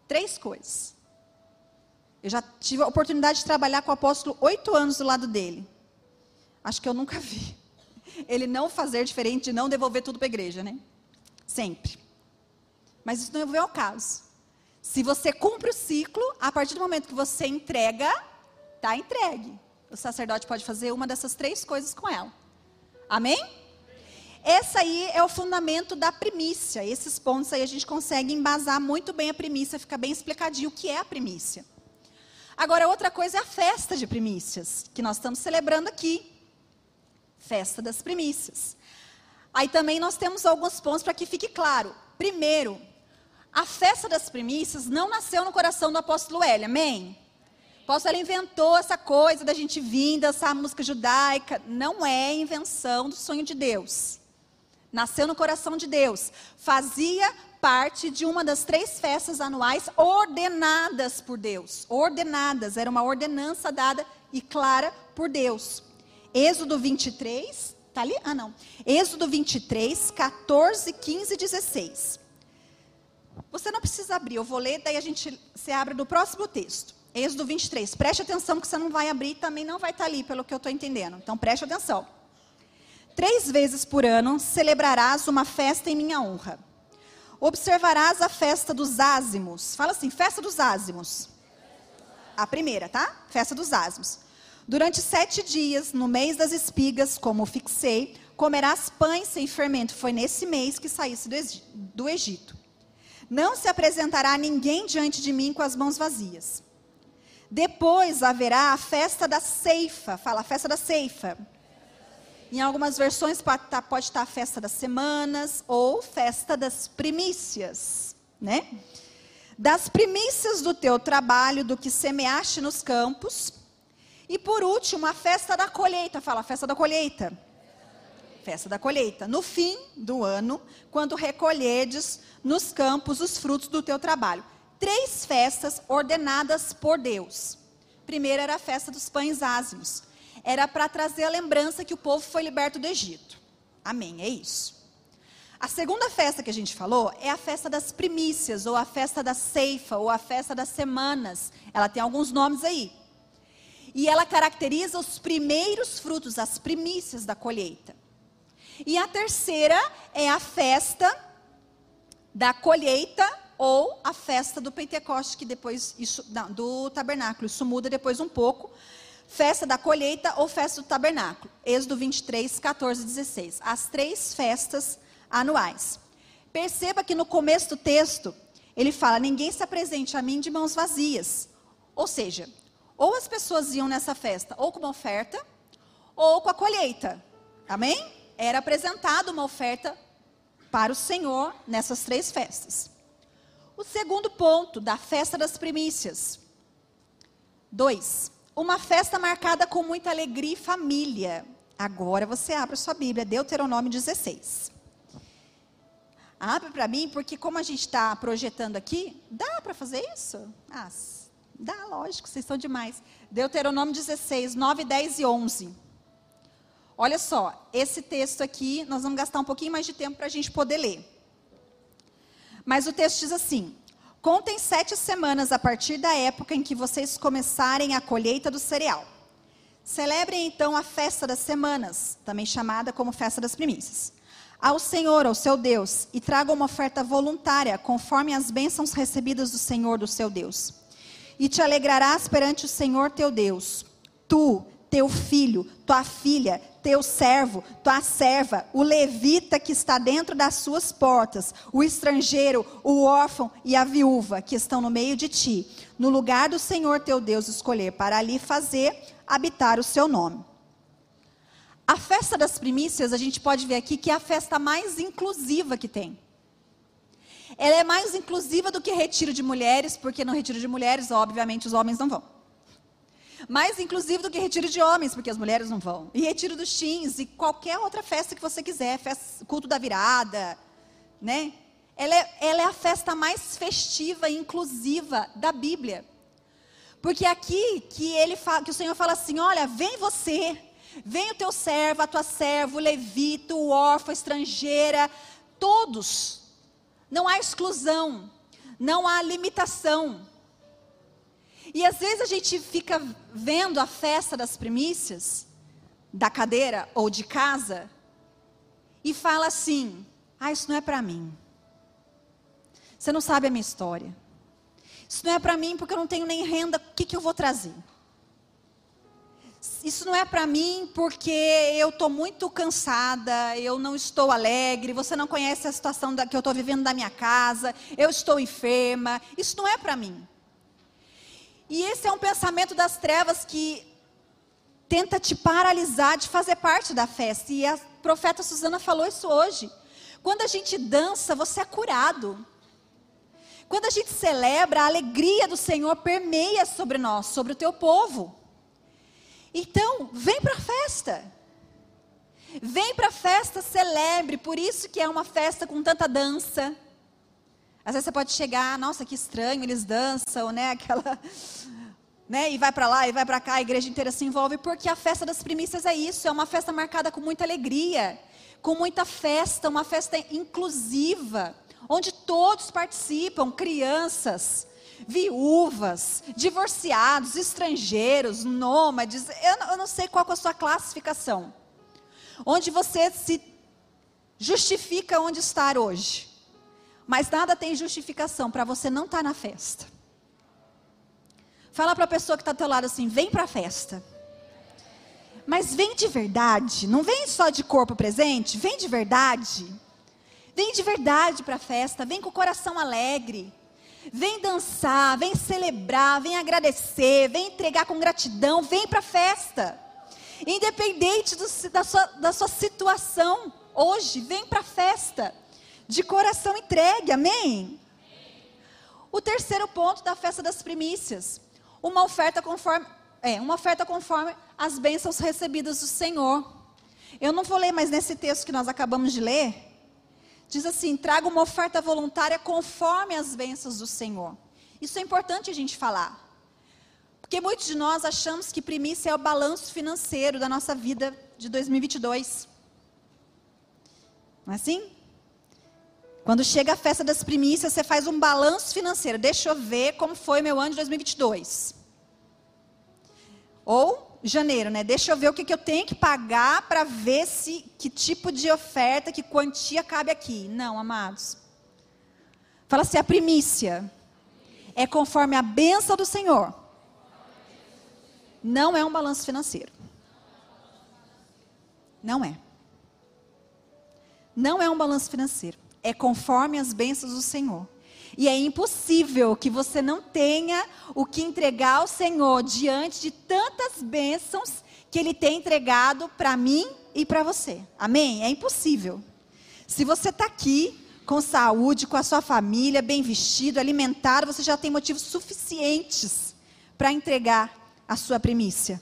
S1: Três coisas. Eu já tive a oportunidade de trabalhar com o apóstolo oito anos do lado dele. Acho que eu nunca vi. Ele não fazer diferente de não devolver tudo para a igreja, né? Sempre. Mas isso não é o caso. Se você cumpre o ciclo, a partir do momento que você entrega, está entregue. O sacerdote pode fazer uma dessas três coisas com ela. Amém? Esse aí é o fundamento da primícia. Esses pontos aí a gente consegue embasar muito bem a primícia, fica bem explicadinho o que é a primícia. Agora, outra coisa é a festa de primícias, que nós estamos celebrando aqui. Festa das primícias. Aí também nós temos alguns pontos para que fique claro. Primeiro, a festa das primícias não nasceu no coração do apóstolo Hélio, amém? O apóstolo Hélio inventou essa coisa da gente vir dançar música judaica. Não é invenção do sonho de Deus. Nasceu no coração de Deus. Fazia parte de uma das três festas anuais ordenadas por Deus. Ordenadas, era uma ordenança dada e clara por Deus. Êxodo 23, tá ali? Ah, não. Êxodo 23, 14, 15 e 16. Você não precisa abrir, eu vou ler, daí a gente se abre do próximo texto. Êxodo 23. Preste atenção que você não vai abrir, também não vai estar tá ali, pelo que eu estou entendendo. Então preste atenção. Três vezes por ano celebrarás uma festa em minha honra. Observarás a festa dos ázimos. Fala assim, festa dos ázimos. A primeira, tá? Festa dos ázimos. Durante sete dias, no mês das espigas, como fixei, comerás pães sem fermento. Foi nesse mês que saísse do Egito. Não se apresentará ninguém diante de mim com as mãos vazias. Depois haverá a festa da ceifa. Fala, festa da ceifa em algumas versões pode estar, tá, pode estar tá a festa das semanas ou festa das primícias, né? Das primícias do teu trabalho, do que semeaste nos campos. E por último, a festa da colheita. Fala, festa da colheita. Festa da colheita. No fim do ano, quando recolhedes nos campos os frutos do teu trabalho. Três festas ordenadas por Deus. Primeiro era a festa dos pães ázimos era para trazer a lembrança que o povo foi liberto do Egito. Amém, é isso. A segunda festa que a gente falou é a festa das primícias, ou a festa da ceifa, ou a festa das semanas. Ela tem alguns nomes aí. E ela caracteriza os primeiros frutos, as primícias da colheita. E a terceira é a festa da colheita ou a festa do Pentecoste, que depois isso, não, do tabernáculo, isso muda depois um pouco. Festa da colheita ou festa do tabernáculo. Êxodo 23, 14 e 16. As três festas anuais. Perceba que no começo do texto, ele fala: Ninguém se apresente a mim de mãos vazias. Ou seja, ou as pessoas iam nessa festa ou com uma oferta, ou com a colheita. Amém? Era apresentada uma oferta para o Senhor nessas três festas. O segundo ponto da festa das primícias. Dois, uma festa marcada com muita alegria e família. Agora você abre sua Bíblia, Deuteronômio 16. Abre para mim, porque como a gente está projetando aqui, dá para fazer isso? Ah, dá, lógico, vocês são demais. Deuteronômio 16, 9, 10 e 11. Olha só, esse texto aqui, nós vamos gastar um pouquinho mais de tempo para a gente poder ler. Mas o texto diz assim: Contem sete semanas a partir da época em que vocês começarem a colheita do cereal. Celebrem então a festa das semanas, também chamada como festa das primícias ao Senhor, ao seu Deus, e traga uma oferta voluntária, conforme as bênçãos recebidas do Senhor, do seu Deus. E te alegrarás perante o Senhor teu Deus, tu, teu filho, tua filha, teu servo, tua serva, o levita que está dentro das suas portas, o estrangeiro, o órfão e a viúva que estão no meio de ti, no lugar do Senhor teu Deus escolher para ali fazer habitar o seu nome. A festa das primícias, a gente pode ver aqui que é a festa mais inclusiva que tem. Ela é mais inclusiva do que retiro de mulheres, porque no retiro de mulheres, obviamente, os homens não vão. Mais inclusivo do que retiro de homens, porque as mulheres não vão. E retiro dos teens, e qualquer outra festa que você quiser, festa, culto da virada, né? Ela é, ela é a festa mais festiva e inclusiva da Bíblia. Porque aqui que ele fala, que o Senhor fala assim: olha, vem você, Vem o teu servo, a tua serva, o levita, o órfão, estrangeira, todos. Não há exclusão, não há limitação. E às vezes a gente fica vendo a festa das primícias, da cadeira ou de casa, e fala assim: ah, isso não é para mim. Você não sabe a minha história. Isso não é para mim porque eu não tenho nem renda, o que, que eu vou trazer? isso não é para mim porque eu estou muito cansada, eu não estou alegre, você não conhece a situação da, que eu estou vivendo da minha casa, eu estou enferma. Isso não é para mim. E esse é um pensamento das trevas que tenta te paralisar de fazer parte da festa. E a profeta Susana falou isso hoje. Quando a gente dança, você é curado. Quando a gente celebra, a alegria do Senhor permeia sobre nós, sobre o teu povo. Então, vem para a festa. Vem para a festa, celebre. Por isso que é uma festa com tanta dança. Às vezes você pode chegar, nossa, que estranho, eles dançam, né? Aquela, né? E vai para lá e vai para cá, a igreja inteira se envolve, porque a festa das primícias é isso, é uma festa marcada com muita alegria, com muita festa, uma festa inclusiva, onde todos participam, crianças, viúvas, divorciados, estrangeiros, nômades, eu não, eu não sei qual é a sua classificação. Onde você se justifica onde estar hoje. Mas nada tem justificação para você não estar tá na festa. Fala para a pessoa que está ao teu lado assim: vem para a festa. Mas vem de verdade, não vem só de corpo presente, vem de verdade. Vem de verdade para a festa, vem com o coração alegre. Vem dançar, vem celebrar, vem agradecer, vem entregar com gratidão, vem para a festa. Independente do, da, sua, da sua situação hoje, vem para a festa. De coração entregue, amém? O terceiro ponto da festa das primícias. Uma oferta conforme, é, uma oferta conforme as bênçãos recebidas do Senhor. Eu não vou ler mais nesse texto que nós acabamos de ler, Diz assim: traga uma oferta voluntária conforme as bênçãos do Senhor. Isso é importante a gente falar. Porque muitos de nós achamos que primícia é o balanço financeiro da nossa vida de 2022. Não é assim? Quando chega a festa das primícias, você faz um balanço financeiro. Deixa eu ver como foi meu ano de 2022. Ou janeiro, né? Deixa eu ver o que, que eu tenho que pagar para ver se que tipo de oferta, que quantia cabe aqui. Não, amados. Fala assim: a primícia é conforme a benção do Senhor. Não é um balanço financeiro. Não é. Não é um balanço financeiro. É conforme as bênçãos do Senhor. E é impossível que você não tenha o que entregar ao Senhor diante de tantas bênçãos que Ele tem entregado para mim e para você. Amém? É impossível. Se você está aqui com saúde, com a sua família, bem vestido, alimentado, você já tem motivos suficientes para entregar a sua primícia.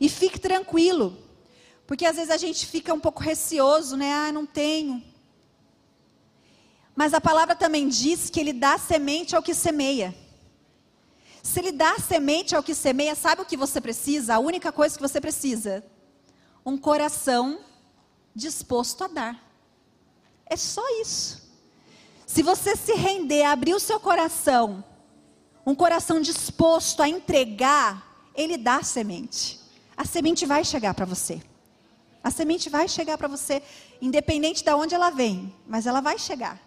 S1: E fique tranquilo, porque às vezes a gente fica um pouco receoso, né? Ah, não tenho. Mas a palavra também diz que ele dá semente ao que semeia. Se ele dá semente ao que semeia, sabe o que você precisa? A única coisa que você precisa: um coração disposto a dar. É só isso. Se você se render, abrir o seu coração, um coração disposto a entregar, ele dá a semente. A semente vai chegar para você. A semente vai chegar para você, independente de onde ela vem, mas ela vai chegar.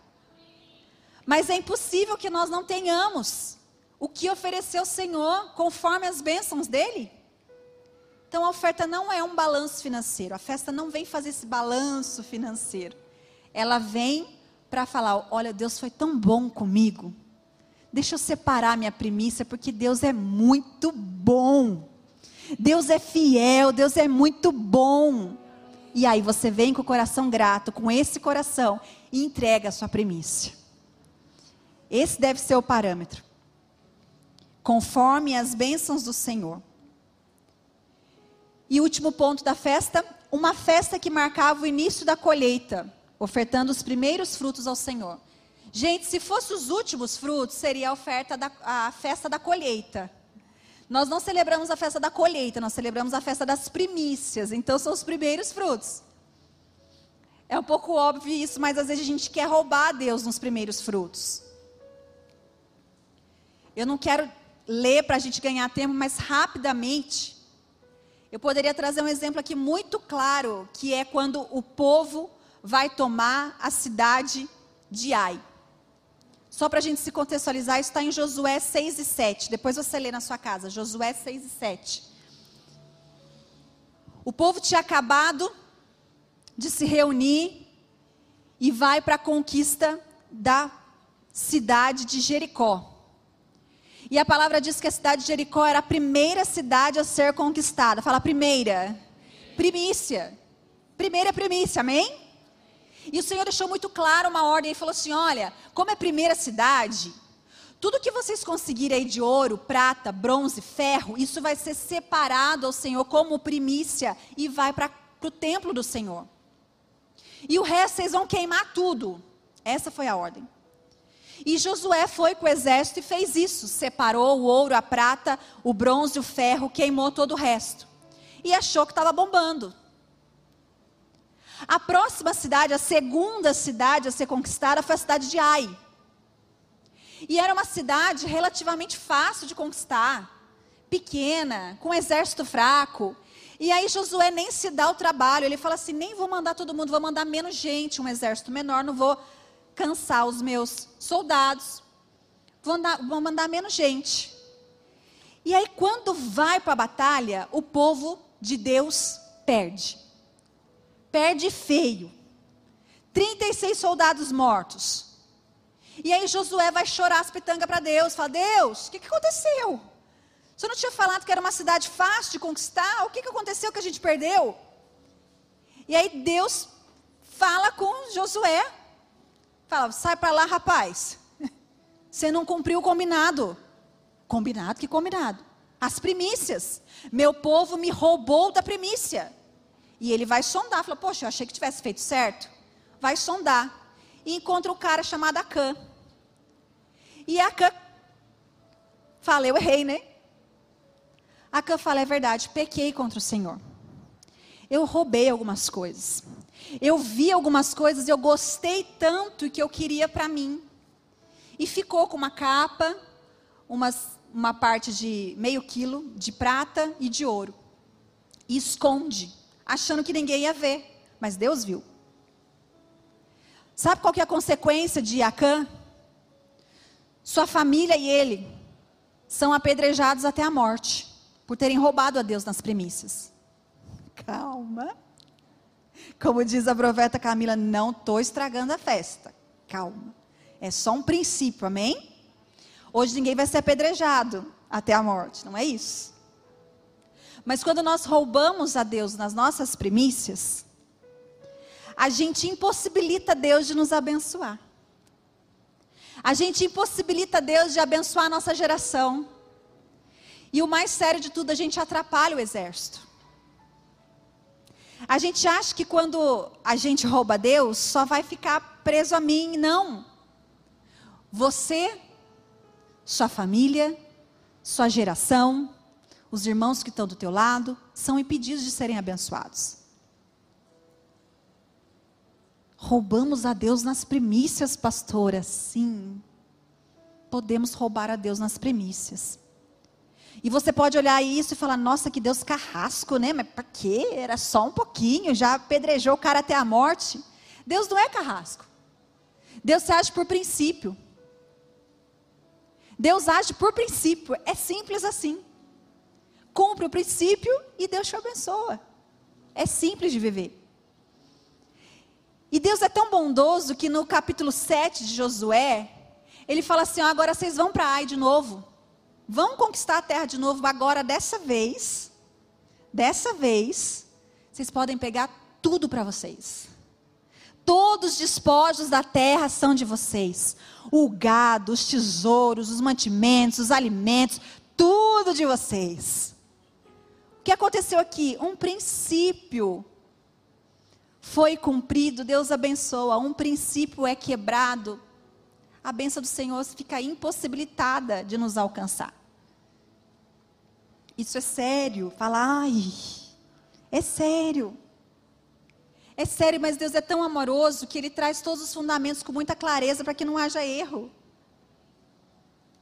S1: Mas é impossível que nós não tenhamos o que oferecer ao Senhor conforme as bênçãos dele. Então a oferta não é um balanço financeiro. A festa não vem fazer esse balanço financeiro ela vem para falar: olha, Deus foi tão bom comigo. Deixa eu separar minha primícia, porque Deus é muito bom. Deus é fiel, Deus é muito bom. E aí você vem com o coração grato, com esse coração, e entrega a sua primícia. Esse deve ser o parâmetro. Conforme as bênçãos do Senhor. E último ponto da festa, uma festa que marcava o início da colheita ofertando os primeiros frutos ao Senhor. Gente, se fosse os últimos frutos, seria a oferta da a festa da colheita. Nós não celebramos a festa da colheita, nós celebramos a festa das primícias. Então são os primeiros frutos. É um pouco óbvio isso, mas às vezes a gente quer roubar a Deus nos primeiros frutos. Eu não quero ler para a gente ganhar tempo, mas rapidamente. Eu poderia trazer um exemplo aqui muito claro, que é quando o povo vai tomar a cidade de Ai. Só para a gente se contextualizar, isso está em Josué 6 e 7. Depois você lê na sua casa, Josué 6 e 7. O povo tinha acabado de se reunir e vai para a conquista da cidade de Jericó. E a palavra diz que a cidade de Jericó era a primeira cidade a ser conquistada. Fala primeira. Primícia. Primeira primícia, amém? E o Senhor deixou muito claro uma ordem e falou assim: olha, como é primeira cidade, tudo que vocês conseguirem aí de ouro, prata, bronze, ferro, isso vai ser separado ao Senhor como primícia e vai para o templo do Senhor. E o resto vocês vão queimar tudo. Essa foi a ordem. E Josué foi com o exército e fez isso: separou o ouro, a prata, o bronze, o ferro, queimou todo o resto. E achou que estava bombando. A próxima cidade, a segunda cidade a ser conquistada, foi a cidade de Ai. E era uma cidade relativamente fácil de conquistar, pequena, com um exército fraco. E aí Josué nem se dá o trabalho, ele fala assim: nem vou mandar todo mundo, vou mandar menos gente, um exército menor, não vou cansar os meus soldados, vou, vou mandar menos gente. E aí, quando vai para a batalha, o povo de Deus perde perde feio. 36 soldados mortos. E aí Josué vai chorar as pitangas para Deus, fala: Deus, o que, que aconteceu? Você não tinha falado que era uma cidade fácil de conquistar? O que, que aconteceu que a gente perdeu? E aí Deus fala com Josué, fala: sai para lá, rapaz. Você não cumpriu o combinado. Combinado? Que combinado? As primícias. Meu povo me roubou da primícia. E ele vai sondar, fala, poxa, eu achei que tivesse feito certo. Vai sondar. E encontra um cara chamado Acã. E Acã fala, eu errei, né? Acã fala, é verdade, pequei contra o Senhor. Eu roubei algumas coisas. Eu vi algumas coisas eu gostei tanto que eu queria para mim. E ficou com uma capa, umas, uma parte de meio quilo de prata e de ouro. E esconde achando que ninguém ia ver, mas Deus viu. Sabe qual que é a consequência de Acã? Sua família e ele são apedrejados até a morte por terem roubado a Deus nas primícias. Calma. Como diz a profeta Camila, não estou estragando a festa. Calma. É só um princípio, amém? Hoje ninguém vai ser apedrejado até a morte, não é isso? Mas quando nós roubamos a Deus nas nossas primícias, a gente impossibilita Deus de nos abençoar. A gente impossibilita Deus de abençoar a nossa geração. E o mais sério de tudo, a gente atrapalha o exército. A gente acha que quando a gente rouba Deus, só vai ficar preso a mim. Não. Você, sua família, sua geração, os irmãos que estão do teu lado, são impedidos de serem abençoados. Roubamos a Deus nas primícias, pastora. Sim. Podemos roubar a Deus nas primícias. E você pode olhar isso e falar: nossa, que Deus carrasco, né? Mas para quê? Era só um pouquinho, já apedrejou o cara até a morte. Deus não é carrasco. Deus age por princípio. Deus age por princípio. É simples assim. Cumpre o princípio e Deus te abençoa. É simples de viver. E Deus é tão bondoso que no capítulo 7 de Josué, ele fala assim: agora vocês vão para Ai de novo. Vão conquistar a terra de novo, agora dessa vez. Dessa vez, vocês podem pegar tudo para vocês. Todos os despojos da terra são de vocês. O gado, os tesouros, os mantimentos, os alimentos, tudo de vocês. Que aconteceu aqui? Um princípio foi cumprido, Deus abençoa, um princípio é quebrado, a bênção do Senhor fica impossibilitada de nos alcançar. Isso é sério. Fala, ai, é sério. É sério, mas Deus é tão amoroso que Ele traz todos os fundamentos com muita clareza para que não haja erro.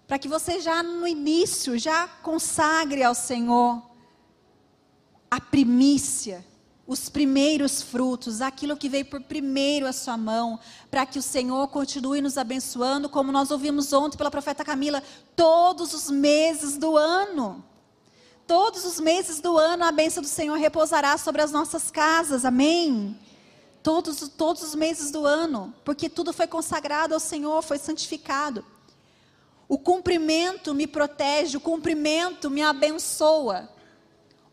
S1: Para que você já no início, já consagre ao Senhor a primícia os primeiros frutos, aquilo que veio por primeiro a sua mão, para que o Senhor continue nos abençoando, como nós ouvimos ontem pela profeta Camila, todos os meses do ano. Todos os meses do ano a bênção do Senhor repousará sobre as nossas casas, amém? Todos, todos os meses do ano, porque tudo foi consagrado ao Senhor, foi santificado. O cumprimento me protege, o cumprimento me abençoa.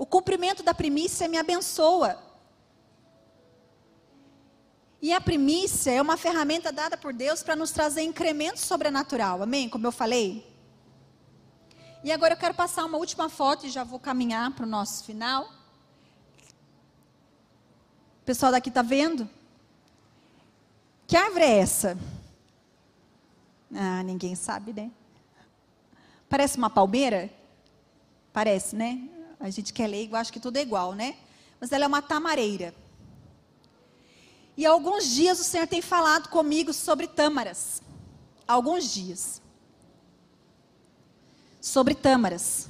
S1: O cumprimento da primícia me abençoa. E a primícia é uma ferramenta dada por Deus para nos trazer incremento sobrenatural. Amém? Como eu falei. E agora eu quero passar uma última foto e já vou caminhar para o nosso final. O pessoal daqui está vendo? Que árvore é essa? Ah, ninguém sabe, né? Parece uma palmeira? Parece, né? A gente quer ler igual, acho que tudo é igual, né? Mas ela é uma tamareira. E alguns dias o Senhor tem falado comigo sobre tâmaras. Alguns dias. Sobre tâmaras.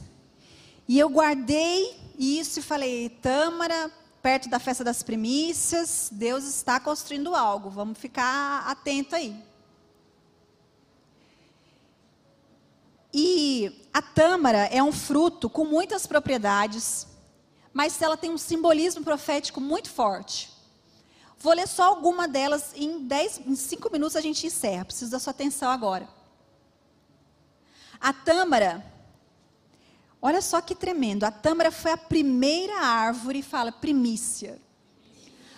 S1: E eu guardei isso e falei: Tâmara, perto da festa das primícias, Deus está construindo algo. Vamos ficar atento aí. E a tâmara é um fruto com muitas propriedades, mas ela tem um simbolismo profético muito forte. Vou ler só alguma delas em, dez, em cinco minutos a gente encerra. Preciso da sua atenção agora. A tâmara, olha só que tremendo. A tâmara foi a primeira árvore, fala primícia.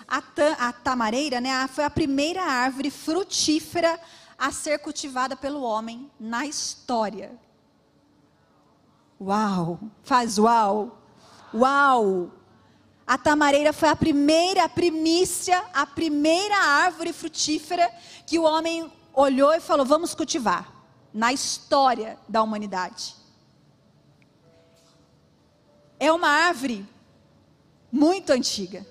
S1: A, tam, a tamareira, né, foi a primeira árvore frutífera a ser cultivada pelo homem na história. Uau! Faz uau! Uau! A tamareira foi a primeira primícia, a primeira árvore frutífera que o homem olhou e falou: vamos cultivar na história da humanidade. É uma árvore muito antiga.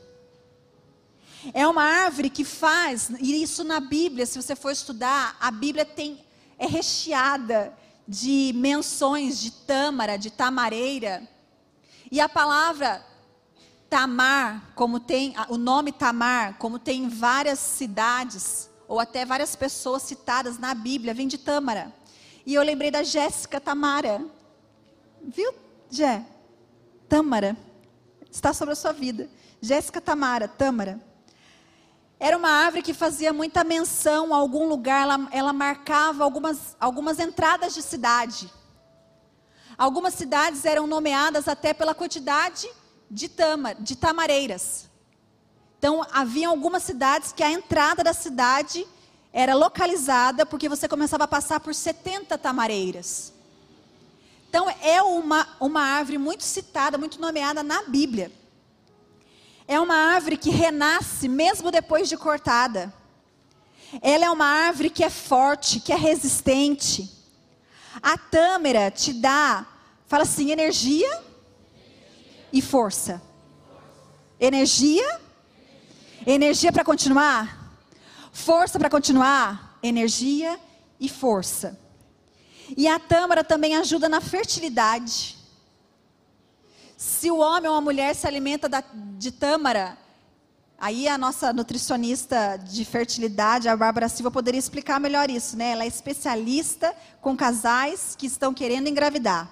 S1: É uma árvore que faz, e isso na Bíblia, se você for estudar, a Bíblia tem é recheada de menções de tâmara, de tamareira. E a palavra Tamar, como tem o nome Tamar, como tem em várias cidades ou até várias pessoas citadas na Bíblia vêm de Tâmara. E eu lembrei da Jéssica Tamara. Viu, Jé? Tâmara. Está sobre a sua vida. Jéssica Tamara, Tâmara. Era uma árvore que fazia muita menção a algum lugar, ela, ela marcava algumas, algumas entradas de cidade. Algumas cidades eram nomeadas até pela quantidade de, tama, de tamareiras. Então, havia algumas cidades que a entrada da cidade era localizada porque você começava a passar por 70 tamareiras. Então, é uma, uma árvore muito citada, muito nomeada na Bíblia. É uma árvore que renasce mesmo depois de cortada. Ela é uma árvore que é forte, que é resistente. A tâmara te dá, fala assim, energia e força. Energia, energia para continuar, força para continuar, energia e força. E a tâmara também ajuda na fertilidade. Se o homem ou a mulher se alimenta da, de tâmara, aí a nossa nutricionista de fertilidade, a Bárbara Silva, poderia explicar melhor isso, né? Ela é especialista com casais que estão querendo engravidar.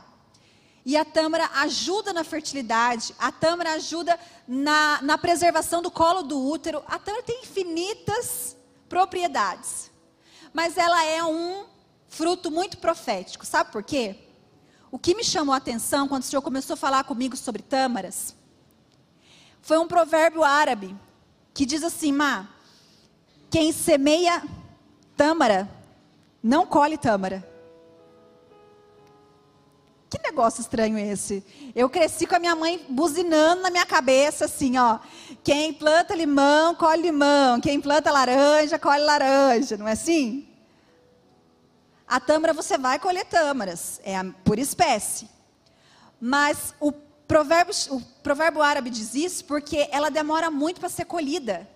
S1: E a tâmara ajuda na fertilidade, a tâmara ajuda na, na preservação do colo do útero. A tâmara tem infinitas propriedades. Mas ela é um fruto muito profético. Sabe por quê? O que me chamou a atenção quando o Senhor começou a falar comigo sobre tâmaras foi um provérbio árabe que diz assim: Má, quem semeia tâmara não colhe tâmara. Que negócio estranho esse? Eu cresci com a minha mãe buzinando na minha cabeça assim, ó. Quem planta limão, colhe limão. Quem planta laranja, colhe laranja. Não é assim? A tâmara você vai colher tâmaras, é por espécie. Mas o provérbio, o provérbio árabe diz isso porque ela demora muito para ser colhida.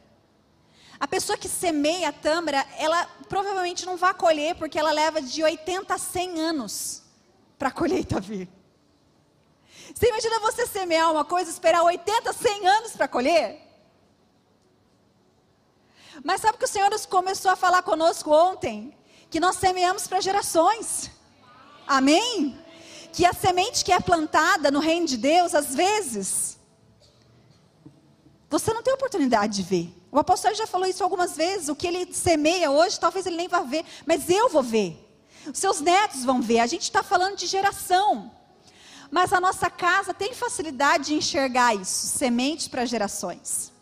S1: A pessoa que semeia a tâmara, ela provavelmente não vai colher porque ela leva de 80 a 100 anos para a colheita vir. Você imagina você semear uma coisa, esperar 80, 100 anos para colher? Mas sabe que o Senhor começou a falar conosco ontem? Que nós semeamos para gerações. Amém? Que a semente que é plantada no reino de Deus, às vezes, você não tem oportunidade de ver. O apóstolo já falou isso algumas vezes. O que ele semeia hoje, talvez ele nem vá ver, mas eu vou ver. Os seus netos vão ver. A gente está falando de geração. Mas a nossa casa tem facilidade de enxergar isso sementes para gerações.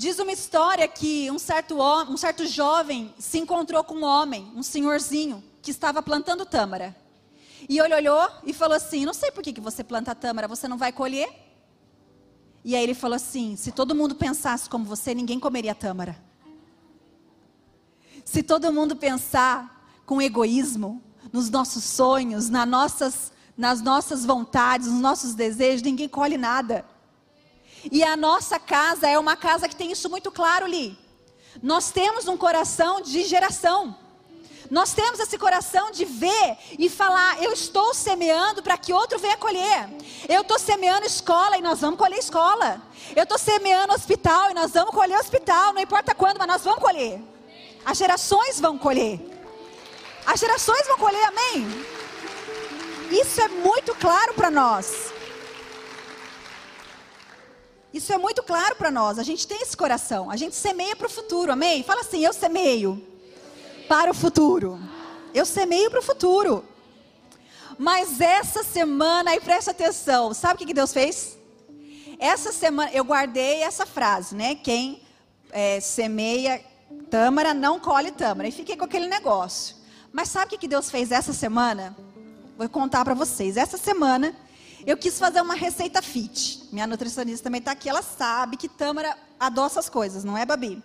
S1: Diz uma história que um certo, um certo jovem se encontrou com um homem, um senhorzinho, que estava plantando tâmara. E ele olhou e falou assim: Não sei por que, que você planta tâmara, você não vai colher? E aí ele falou assim: Se todo mundo pensasse como você, ninguém comeria tâmara. Se todo mundo pensar com egoísmo, nos nossos sonhos, nas nossas, nas nossas vontades, nos nossos desejos, ninguém colhe nada. E a nossa casa é uma casa que tem isso muito claro ali. Nós temos um coração de geração. Nós temos esse coração de ver e falar: eu estou semeando para que outro venha colher. Eu estou semeando escola e nós vamos colher escola. Eu estou semeando hospital e nós vamos colher hospital. Não importa quando, mas nós vamos colher. As gerações vão colher. As gerações vão colher, amém? Isso é muito claro para nós. Isso é muito claro para nós. A gente tem esse coração. A gente semeia para o futuro, amém? Fala assim: eu semeio para o futuro. Eu semeio para o futuro. Mas essa semana, aí presta atenção, sabe o que, que Deus fez? Essa semana, eu guardei essa frase, né? Quem é, semeia tâmara não colhe tâmara. E fiquei com aquele negócio. Mas sabe o que, que Deus fez essa semana? Vou contar para vocês. Essa semana, eu quis fazer uma receita fit. Minha nutricionista também está aqui, ela sabe que tâmara adoça as coisas, não é, Babi?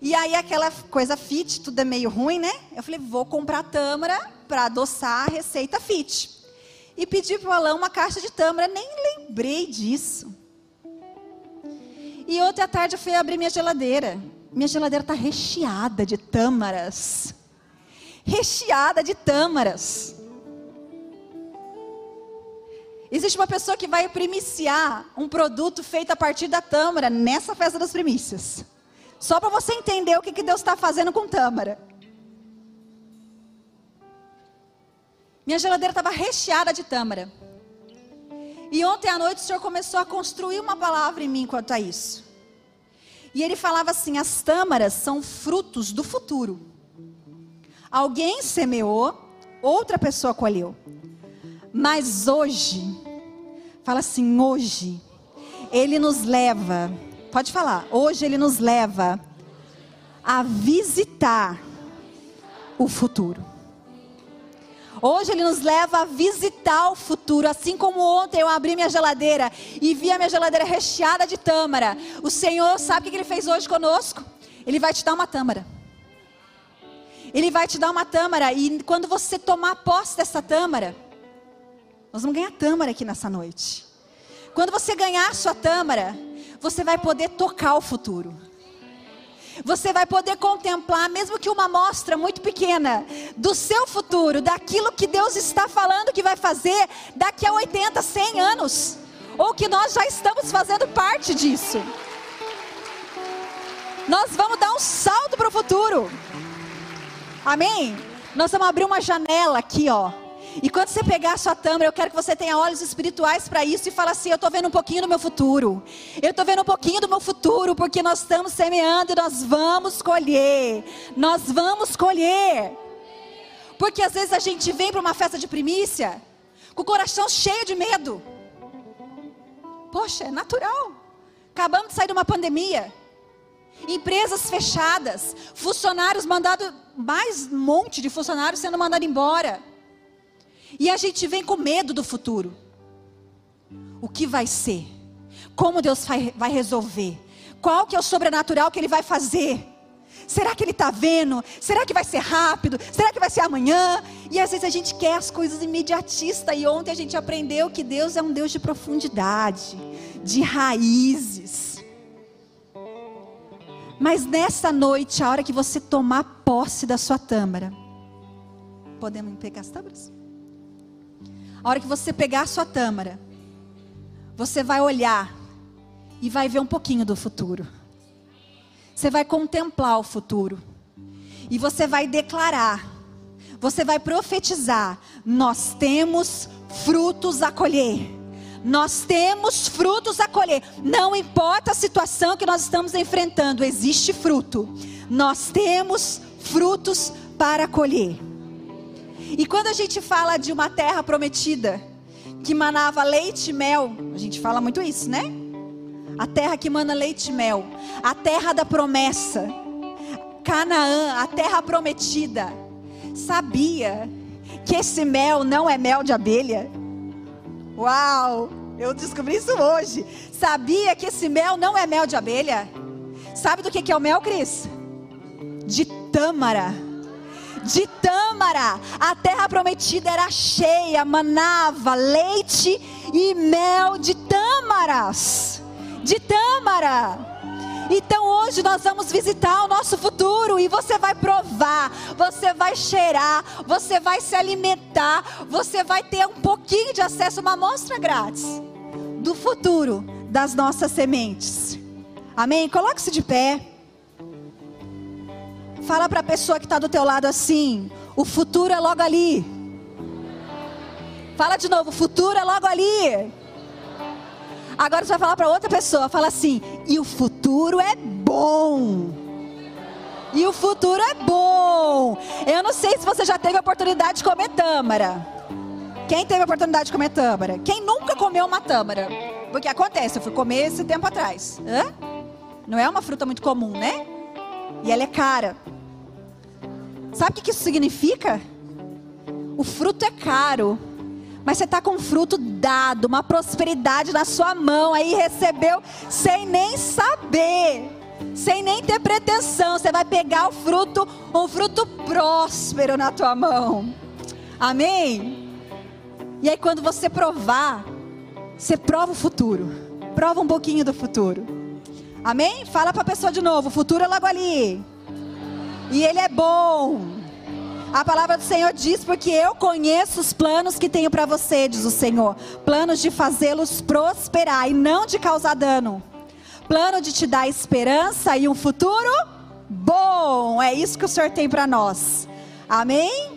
S1: E aí aquela coisa fit, tudo é meio ruim, né? Eu falei, vou comprar tâmara para adoçar a receita fit. E pedi para o Alain uma caixa de tâmara, nem lembrei disso. E à tarde eu fui abrir minha geladeira. Minha geladeira está recheada de tâmaras. Recheada de tâmaras. Existe uma pessoa que vai primiciar um produto feito a partir da tâmara nessa festa das primícias. Só para você entender o que, que Deus está fazendo com tâmara. Minha geladeira estava recheada de tâmara. E ontem à noite o Senhor começou a construir uma palavra em mim quanto a isso. E ele falava assim: as tâmaras são frutos do futuro. Alguém semeou, outra pessoa colheu. Mas hoje, fala assim: hoje, ele nos leva, pode falar, hoje ele nos leva a visitar o futuro. Hoje ele nos leva a visitar o futuro, assim como ontem eu abri minha geladeira e vi a minha geladeira recheada de tâmara. O Senhor sabe o que ele fez hoje conosco? Ele vai te dar uma tâmara. Ele vai te dar uma tâmara e quando você tomar posse dessa tâmara, nós vamos ganhar tâmara aqui nessa noite. Quando você ganhar sua tâmara, você vai poder tocar o futuro. Você vai poder contemplar, mesmo que uma amostra muito pequena, do seu futuro, daquilo que Deus está falando que vai fazer daqui a 80, 100 anos. Ou que nós já estamos fazendo parte disso. Nós vamos dar um salto para o futuro. Amém? Nós vamos abrir uma janela aqui, ó e quando você pegar a sua tâmara, eu quero que você tenha olhos espirituais para isso e fala assim: eu estou vendo um pouquinho do meu futuro. Eu estou vendo um pouquinho do meu futuro, porque nós estamos semeando e nós vamos colher. Nós vamos colher. Porque às vezes a gente vem para uma festa de primícia com o coração cheio de medo. Poxa, é natural. Acabamos de sair de uma pandemia. Empresas fechadas, funcionários mandados, mais um monte de funcionários sendo mandados embora. E a gente vem com medo do futuro. O que vai ser? Como Deus vai, resolver? Qual que é o sobrenatural que Ele vai fazer? Será que Ele está vendo? Será que vai ser rápido? Será que vai ser amanhã? E às vezes a gente quer as coisas imediatistas. E ontem a gente aprendeu que Deus é um Deus de profundidade, de raízes. Mas nessa noite, a hora que você tomar posse da sua tâmara, podemos pegar as tâmaras? A hora que você pegar a sua tâmara, você vai olhar e vai ver um pouquinho do futuro. Você vai contemplar o futuro. E você vai declarar, você vai profetizar: nós temos frutos a colher. Nós temos frutos a colher. Não importa a situação que nós estamos enfrentando, existe fruto. Nós temos frutos para colher. E quando a gente fala de uma terra prometida, que manava leite e mel, a gente fala muito isso, né? A terra que mana leite e mel, a terra da promessa, Canaã, a terra prometida. Sabia que esse mel não é mel de abelha? Uau! Eu descobri isso hoje. Sabia que esse mel não é mel de abelha? Sabe do que é o mel, Cris? De tâmara de tâmara. A terra prometida era cheia, manava leite e mel de tâmaras. De tâmara. Então hoje nós vamos visitar o nosso futuro e você vai provar, você vai cheirar, você vai se alimentar, você vai ter um pouquinho de acesso, uma amostra grátis do futuro das nossas sementes. Amém? Coloque-se de pé. Fala para a pessoa que está do teu lado assim: o futuro é logo ali. Fala de novo: o futuro é logo ali. Agora você vai falar para outra pessoa: fala assim, e o futuro é bom. E o futuro é bom. Eu não sei se você já teve a oportunidade de comer tâmara. Quem teve a oportunidade de comer tâmara? Quem nunca comeu uma tâmara? Porque acontece, eu fui comer esse tempo atrás. Hã? Não é uma fruta muito comum, né? E ela é cara. Sabe o que isso significa? O fruto é caro, mas você está com um fruto dado, uma prosperidade na sua mão, aí recebeu sem nem saber, sem nem ter pretensão. Você vai pegar o fruto, um fruto próspero na tua mão. Amém? E aí quando você provar, você prova o futuro. Prova um pouquinho do futuro. Amém? Fala para a pessoa de novo, o futuro é logo ali. E Ele é bom. A palavra do Senhor diz: Porque eu conheço os planos que tenho para você, diz o Senhor. Planos de fazê-los prosperar e não de causar dano. plano de te dar esperança e um futuro bom. É isso que o Senhor tem para nós. Amém?